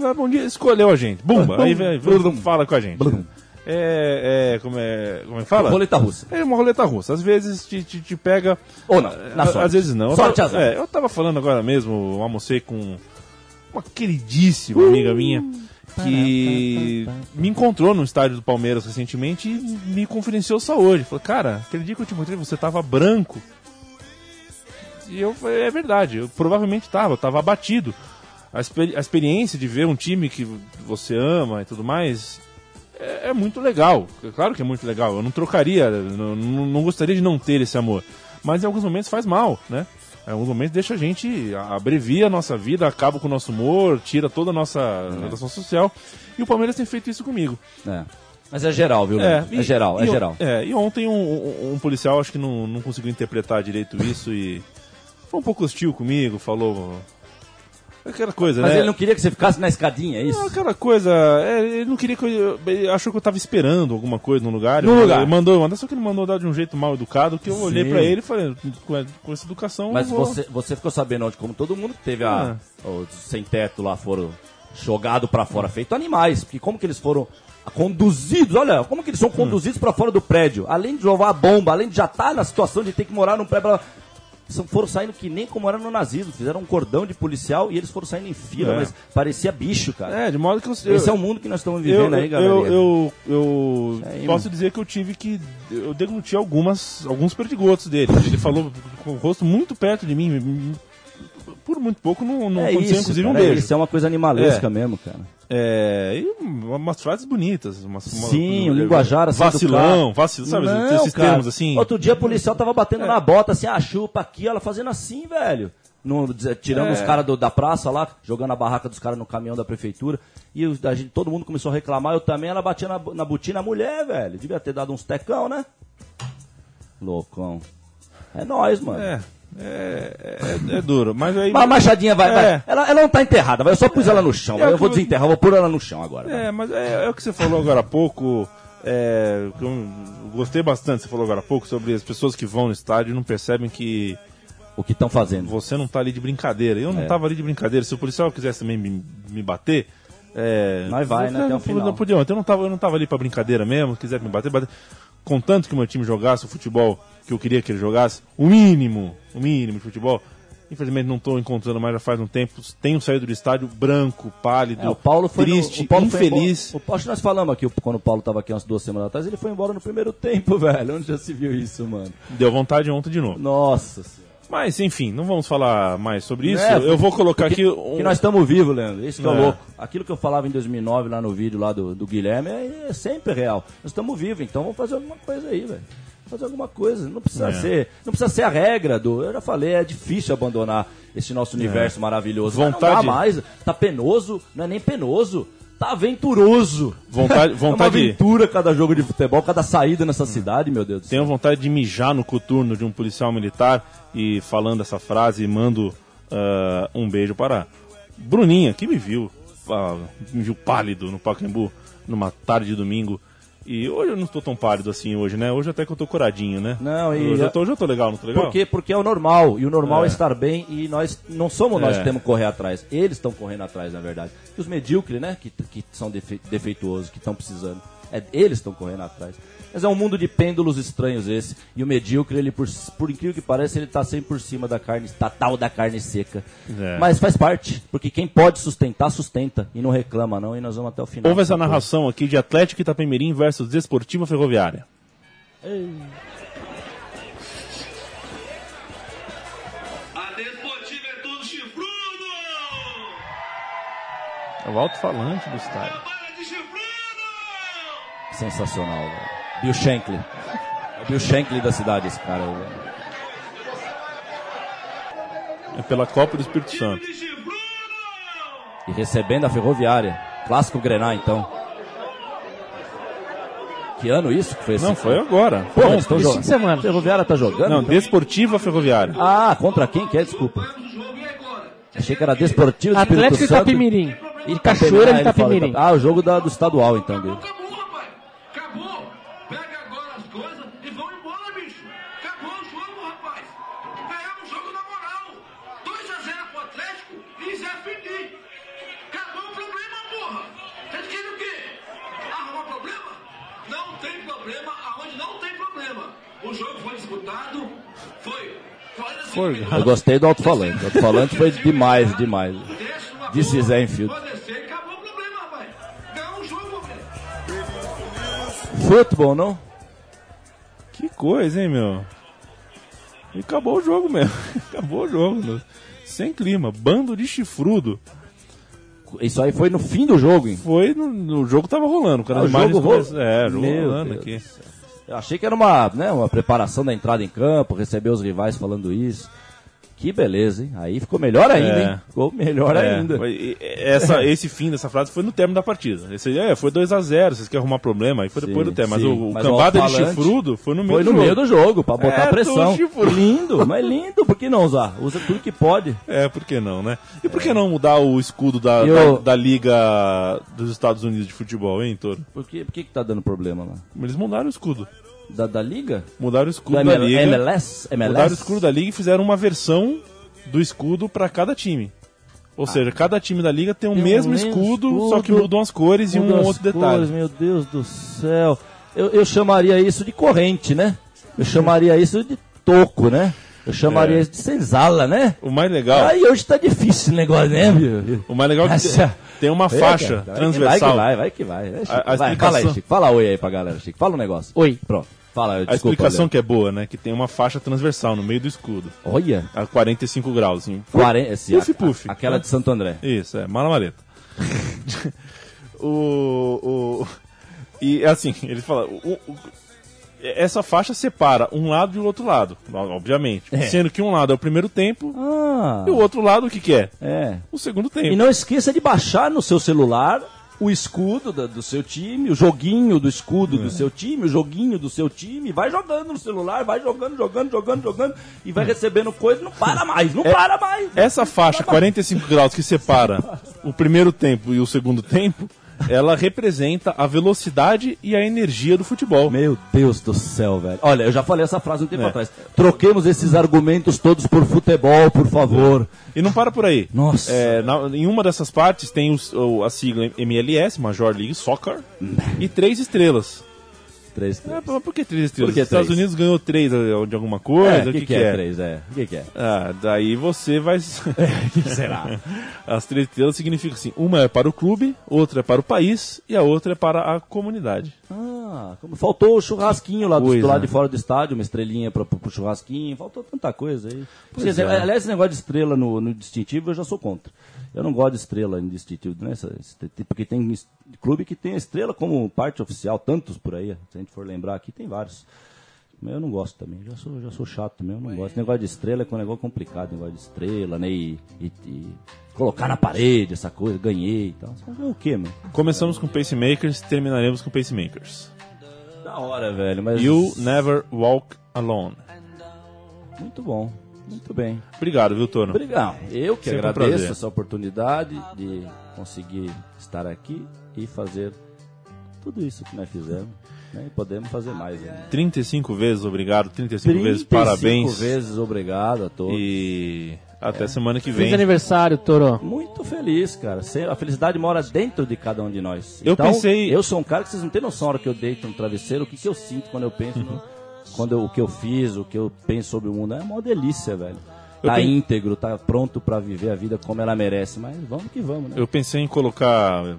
Ela, bom dia, escolheu a gente. Bumba, aí vem, fala com a gente. Blum. É, é, como é, como é que fala? roleta russa. É uma roleta russa. Às vezes te, te, te pega. Ou não, na sorte. Às vezes não. Eu Sorte tava, azar. é, eu tava falando agora mesmo, eu almocei com uma queridíssima amiga minha que me encontrou no estádio do Palmeiras recentemente e me confidenciou saúde. Falou, cara, aquele dia que eu te encontrei você tava branco. E eu falei, é verdade, eu provavelmente tava, eu tava abatido. A, a experiência de ver um time que você ama e tudo mais é, é muito legal. É Claro que é muito legal. Eu não trocaria, não, não, gostaria de não ter esse amor. Mas em alguns momentos faz mal, né? Em alguns momentos deixa a gente, abrevia a nossa vida, acaba com o nosso humor, tira toda a nossa relação social. E o Palmeiras tem feito isso comigo. É. Mas é geral, viu? É, e- geral, é e geral. É, e ontem um, um- um policial acho que não, não conseguiu interpretar direito isso e foi um pouco hostil comigo, falou. Aquela coisa, Mas né? ele não queria que você ficasse na escadinha, é isso? Não, aquela coisa, é, ele não queria que eu, ele achou que eu tava esperando alguma coisa no lugar. No ele, lugar. Ele mandou, mandou, só que ele mandou dar de um jeito mal educado, que eu olhei Sim. pra ele e falei, com, com essa educação. Mas vou... você, você ficou sabendo onde, como todo mundo que teve a, os sem teto lá foram jogados pra fora, feito animais. Porque como que eles foram conduzidos, olha, como que eles são conduzidos pra fora do prédio? Além de jogar a bomba, além de já estar na situação de ter que morar num prédio. São, foram saindo que nem como era no nazismo, fizeram um cordão de policial e eles foram saindo em fila, É. mas parecia bicho, cara. É, de modo que eu. Esse eu, é o mundo que nós estamos eu, vivendo aí, galera. eu, eu, eu aí, posso mano. dizer que eu tive que. Eu degluti algumas, alguns perdigotos dele. Ele falou com o rosto muito perto de mim. Por muito pouco não, não é aconteceu, isso, inclusive, um cara, é beijo. Isso é uma coisa animalesca É. mesmo, cara. É, e umas frases bonitas. Umas, uma- Sim, o uma- linguajar assim Vacilão, vacilão, sabe? Não, esses cara. termos assim. Outro dia a policial tava batendo na bota, assim, a chupa aqui, ela fazendo assim, velho. No- tirando É. os caras da praça lá, jogando a barraca dos caras no caminhão da prefeitura. E os- a gente, todo mundo começou a reclamar, eu também, ela batia na, na botina, a mulher, velho. Devia ter dado uns tecão, né? Loucão. É nóis, mano. É, é, é, é duro. Mas aí. Mas a Machadinha vai, É. vai. Ela, ela não tá enterrada, vai. Eu só pus ela no chão. É vai. eu vou que- desenterrar, vou pôr ela no chão agora. vai. É, mas é, é o que você falou agora há pouco. É, gostei bastante, você falou agora há pouco, sobre as pessoas que vão no estádio e não percebem que O que estão fazendo. você não tá ali de brincadeira. Eu não É. tava ali de brincadeira. Se o policial quisesse também me, me bater. É, Nós vai, né, até o final. Não podia, eu não, tava, eu não tava ali pra brincadeira mesmo. Se quiser me bater, bater. Contanto que o meu time jogasse o futebol que eu queria que ele jogasse, o mínimo, o mínimo de futebol. Infelizmente não estou encontrando mais já faz um tempo. Tenho saído do estádio branco, pálido, É, o Paulo foi no- triste, o Paulo foi infeliz. embora- o, acho que nós falamos aqui, quando o Paulo tava aqui umas duas semanas atrás, ele foi embora no primeiro tempo, (laughs) velho. Onde já se viu isso, mano? Deu vontade ontem de novo. Nossa senhora. Mas, enfim, não vamos falar mais sobre isso. É, eu vou colocar aqui. um- Que nós estamos vivos, Leandro. Isso que é, É. louco. Aquilo que eu falava em 2009 lá no vídeo lá do, do Guilherme é, é sempre real. Nós estamos vivos, então vamos fazer alguma coisa aí, velho. Fazer alguma coisa. Não precisa É. ser, não precisa ser a regra do. Eu já falei, é difícil abandonar esse nosso universo maravilhoso. Mas Vontade- Não dá mais. Tá penoso, não é nem penoso. Tá aventuroso. Vontade, (laughs) É uma vontade, aventura cada jogo de futebol, cada saída nessa cidade, meu Deus tenho vontade de mijar no coturno de um policial militar e falando essa frase mando ah, um beijo para Bruninha, que me viu, ah, me viu pálido no Pacaembu numa tarde de domingo. E hoje eu não estou tão pálido assim hoje, né? Hoje até que eu tô curadinho, né? Não, e- hoje, eu tô, hoje eu tô legal, não tô legal? Por quê? Porque é o normal. E o normal é, É. estar bem e nós não somos nós É. que temos que correr atrás. Eles estão correndo atrás, na verdade. E os medíocres, né? Que, que são defe- defeituosos, que estão precisando. É, eles estão correndo atrás. Mas é um mundo de pêndulos estranhos esse. E o medíocre, ele, por, por incrível que pareça, ele tá sempre por cima da carne, da tal da carne seca. É. Mas faz parte. Porque quem pode sustentar, sustenta. E não reclama, não. E nós vamos até o final. Houve essa dessa narração aqui de Atlético Itapemirim versus Desportiva Ferroviária. A Desportiva é tudo chifrudo! É o alto-falante do estádio. Trabalha de chifrudo! Sensacional, velho. Bill Shankly. É o Bill Shankly da cidade, esse cara. É pela Copa do Espírito Santo. E recebendo a Ferroviária. Clássico Grená, então. Que ano isso que foi esse? Não, foi agora. Pô, Bom, estão jogando. fim de semana. Ferroviária tá jogando? Não, então? Desportiva Ferroviária. Ah, contra quem que é? Desculpa. E? Achei que era Desportivo do Espírito Atlético Santo. Itapemirim. E Cachoeira de fala- Itapemirim. Ah, o jogo da- do estadual, então, dele. Acabou, rapaz! Acabou! Pega agora as coisas e vão embora, bicho! Acabou o jogo, rapaz! Ganhamos o jogo na moral! 2x0 pro Atlético e Zé Fini! Acabou o problema, porra! Vocês querem o quê? Arrumar problema? Não tem problema aonde não tem problema! O jogo foi disputado, foi 45 Foi. minutos. Eu gostei do alto-falante. O alto-falante foi demais, demais. Disse Zé Enfield. Pode descer acabou o problema, rapaz! Ganhou o jogo, velho! Futebol, não? Que coisa, hein, meu? E acabou o jogo mesmo. (laughs) acabou o jogo. meu. Sem clima. Bando de chifrudo. Isso aí foi no fim do jogo, hein? Foi no, no jogo tava rolando. Quando Ah, as o jogo come- ro- É, o jogo Meu rolando Deus aqui. Eu achei que era uma, né, uma preparação da entrada em campo, receber os rivais falando isso. Que beleza, hein? Aí ficou melhor ainda, É. hein? Ficou melhor É, ainda. foi- essa, (laughs) esse fim dessa frase foi no término da partida. Esse, é, foi 2x0, vocês querem arrumar problema, aí foi depois Sim, do término. Mas o, o Mas cambada de chifrudo foi no meio Foi do no jogo. meio do jogo, pra botar É, pressão. Lindo, mas lindo, por que não usar? Usa tudo que pode. É, por que não, né? E por que não mudar o escudo da, Eu- da, da Liga dos Estados Unidos de Futebol, hein, Toro? Por que, por que, que tá dando problema lá? Eles mudaram o escudo. Da, da Liga? Mudaram o Do escudo da ML- Liga. MLS? MLS? Mudaram o escudo da Liga e fizeram uma versão do escudo pra cada time. Ou seja, cada time da Liga tem o Tem mesmo mesmo escudo, escudo, só que mudam as cores e um outro detalhe. cores, meu Deus do céu. Eu, eu chamaria isso de corrente, né? Eu (laughs) chamaria isso de toco, né? Eu chamaria É. isso de senzala, né? O mais legal, Aí hoje tá difícil o negócio, né, meu? o mais legal é que Essa- tem, uma Vai, faixa cara, transversal. Vai que vai, vai que vai. É, Chico, A- a vai, Fala aí, Chico. Fala oi aí pra galera, Chico. Fala um negócio. Oi. Pronto. Fala, A desculpa. explicação Leandro. que é boa, né? Que tem uma faixa transversal no meio do escudo, Olha. a 45 graus. Assim. 40, esse, Puff, a- puff. Aquela de Santo André. Isso, é, mala maleta. (laughs) o, o, e assim, ele fala. o- o- essa faixa separa um lado e o outro lado, obviamente. Sendo que um lado é o primeiro tempo Ah. e o outro lado o que, que é? É. O segundo E tempo. não esqueça de baixar no seu celular o escudo da- do seu time, o joguinho do escudo É. do seu time, o joguinho do seu time, vai jogando no celular, vai jogando, jogando, jogando, jogando, e vai recebendo coisa, não para mais, não para mais. Essa faixa 45 graus que separa o primeiro tempo e o segundo tempo, ela representa a velocidade e a energia do futebol. Meu Deus do céu, velho. Olha, eu já falei essa frase um tempo É. atrás. Troquemos esses argumentos todos por futebol, por favor. E não para por aí. Nossa. É, na- em uma dessas partes tem os- o- a sigla MLS, Major League Soccer, e três estrelas. Três, É, três. mas por que três estrelas? Por que Os Estados três? Unidos ganhou três eh, de alguma coisa, É, o o que, que, que é, é? três? É, o que, que é? Ah, daí você vai. (laughs) Será? As três estrelas significam assim: uma é para o clube, outra é para o país e a outra é para a comunidade. Ah, como faltou o churrasquinho lá do, do lado de fora do estádio, uma estrelinha pro, pro churrasquinho, faltou tanta coisa aí. Pois Esse- é. Aliás, esse negócio de estrela no, no distintivo eu já sou contra. Eu não gosto de estrela em distintivo, né? Porque tem clube que tem a estrela como parte oficial, tantos por aí, se a gente for lembrar aqui, tem vários. Mas eu não gosto também, já sou, já sou chato também, eu não gosto. Esse negócio de estrela é é um negócio complicado, negócio de estrela, né? E, e- e colocar na parede essa coisa, ganhei e tal. O quê, meu? Começamos com pacemakers, terminaremos com pacemakers. Da hora, velho, mas. You never walk alone. Muito bom, muito bem. Obrigado, viu, Tono? Obrigado. Eu que Sempre um agradeço prazer. essa oportunidade de conseguir estar aqui e fazer tudo isso que nós fizemos. Né? E podemos fazer mais. Né? 35 vezes obrigado, 35 vezes 35 parabéns. vezes obrigado a todos. E até É. semana que Feliz vem. aniversário, Toro. Muito feliz, cara. A felicidade mora dentro de cada um de nós. Eu então, pensei- Eu sou um cara que vocês não têm noção na hora que eu deito no travesseiro, o que, que eu sinto quando eu penso no- quando eu- o que eu fiz, o que eu penso sobre o mundo. É uma delícia, velho. Tá pen- íntegro, tá pronto pra viver a vida como ela merece. Mas vamos que vamos, né? Eu pensei em colocar uh,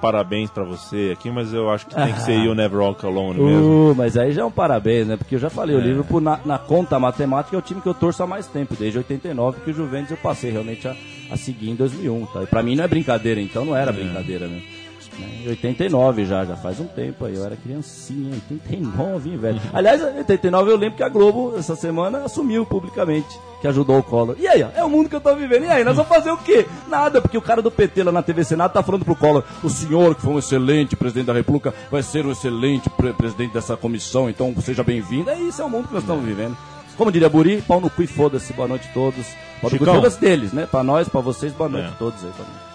parabéns pra você aqui, mas eu acho que tem que ser (laughs) You Never Walk Alone mesmo. Uh, mas aí já é um parabéns, né? Porque eu já falei, o Liverpool na, na conta matemática é o time que eu torço há mais tempo, desde 89, que o Juventus eu passei realmente a, a seguir em 2001, tá? E pra mim não é brincadeira, então não era brincadeira mesmo. Né? Em 89 já, já faz um tempo aí, eu era criancinha, 89, hein, velho. Aliás, em 89 eu lembro que a Globo, essa semana, assumiu publicamente que ajudou o Collor. E aí, ó, é o mundo que eu tô vivendo. E aí, nós vamos fazer o quê? Nada, porque o cara do PT lá na TV Senado tá falando pro Collor, o senhor que foi um excelente presidente da República vai ser um excelente pre- presidente dessa comissão, então seja bem-vindo. É isso, é o mundo que nós estamos vivendo. Como diria Buri, pau no cu e foda-se, boa noite a todos. Pau no cu e Chicão. foda-se deles, né? Pra nós, pra vocês, boa noite É. a todos aí. Mim.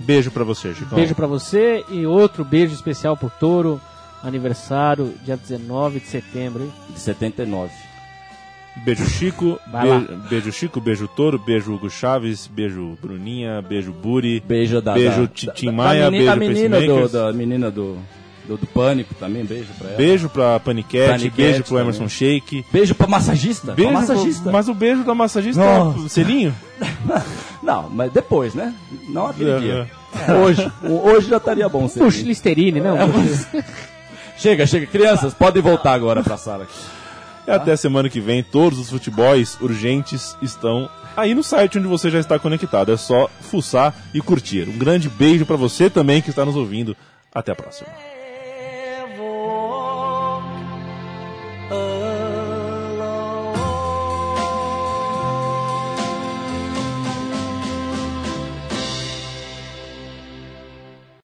Beijo pra você, Chicão. Beijo pra você e outro beijo especial pro Toro. Aniversário, dia 19 de setembro, hein? De 79. Beijo Chico, Vai lá. be- beijo Chico, beijo Toro, beijo Hugo Chaves, beijo Bruninha, beijo Buri, Beijo da. Beijo da, Tim- da- Tim da Maia, menina, beijo a menina do, da menina do, do, do Pânico também, beijo pra ela. beijo pra Panicat, Panicat beijo pro também. Emerson Shake. Beijo pra massagista. Beijo pra pro- massagista. mas o beijo da massagista Nossa. é o selinho? (laughs) Não, mas depois, né? Não aquele É, dia. Hoje. O- Hoje já estaria bom. Puxa, Sim. Listerine, não? (laughs) Chega, chega. Crianças, podem voltar agora pra sala. aqui. E até semana que vem, todos os futebols urgentes estão aí no site onde você já está conectado. É só fuçar e curtir. Um grande beijo pra você também que está nos ouvindo. Até a próxima.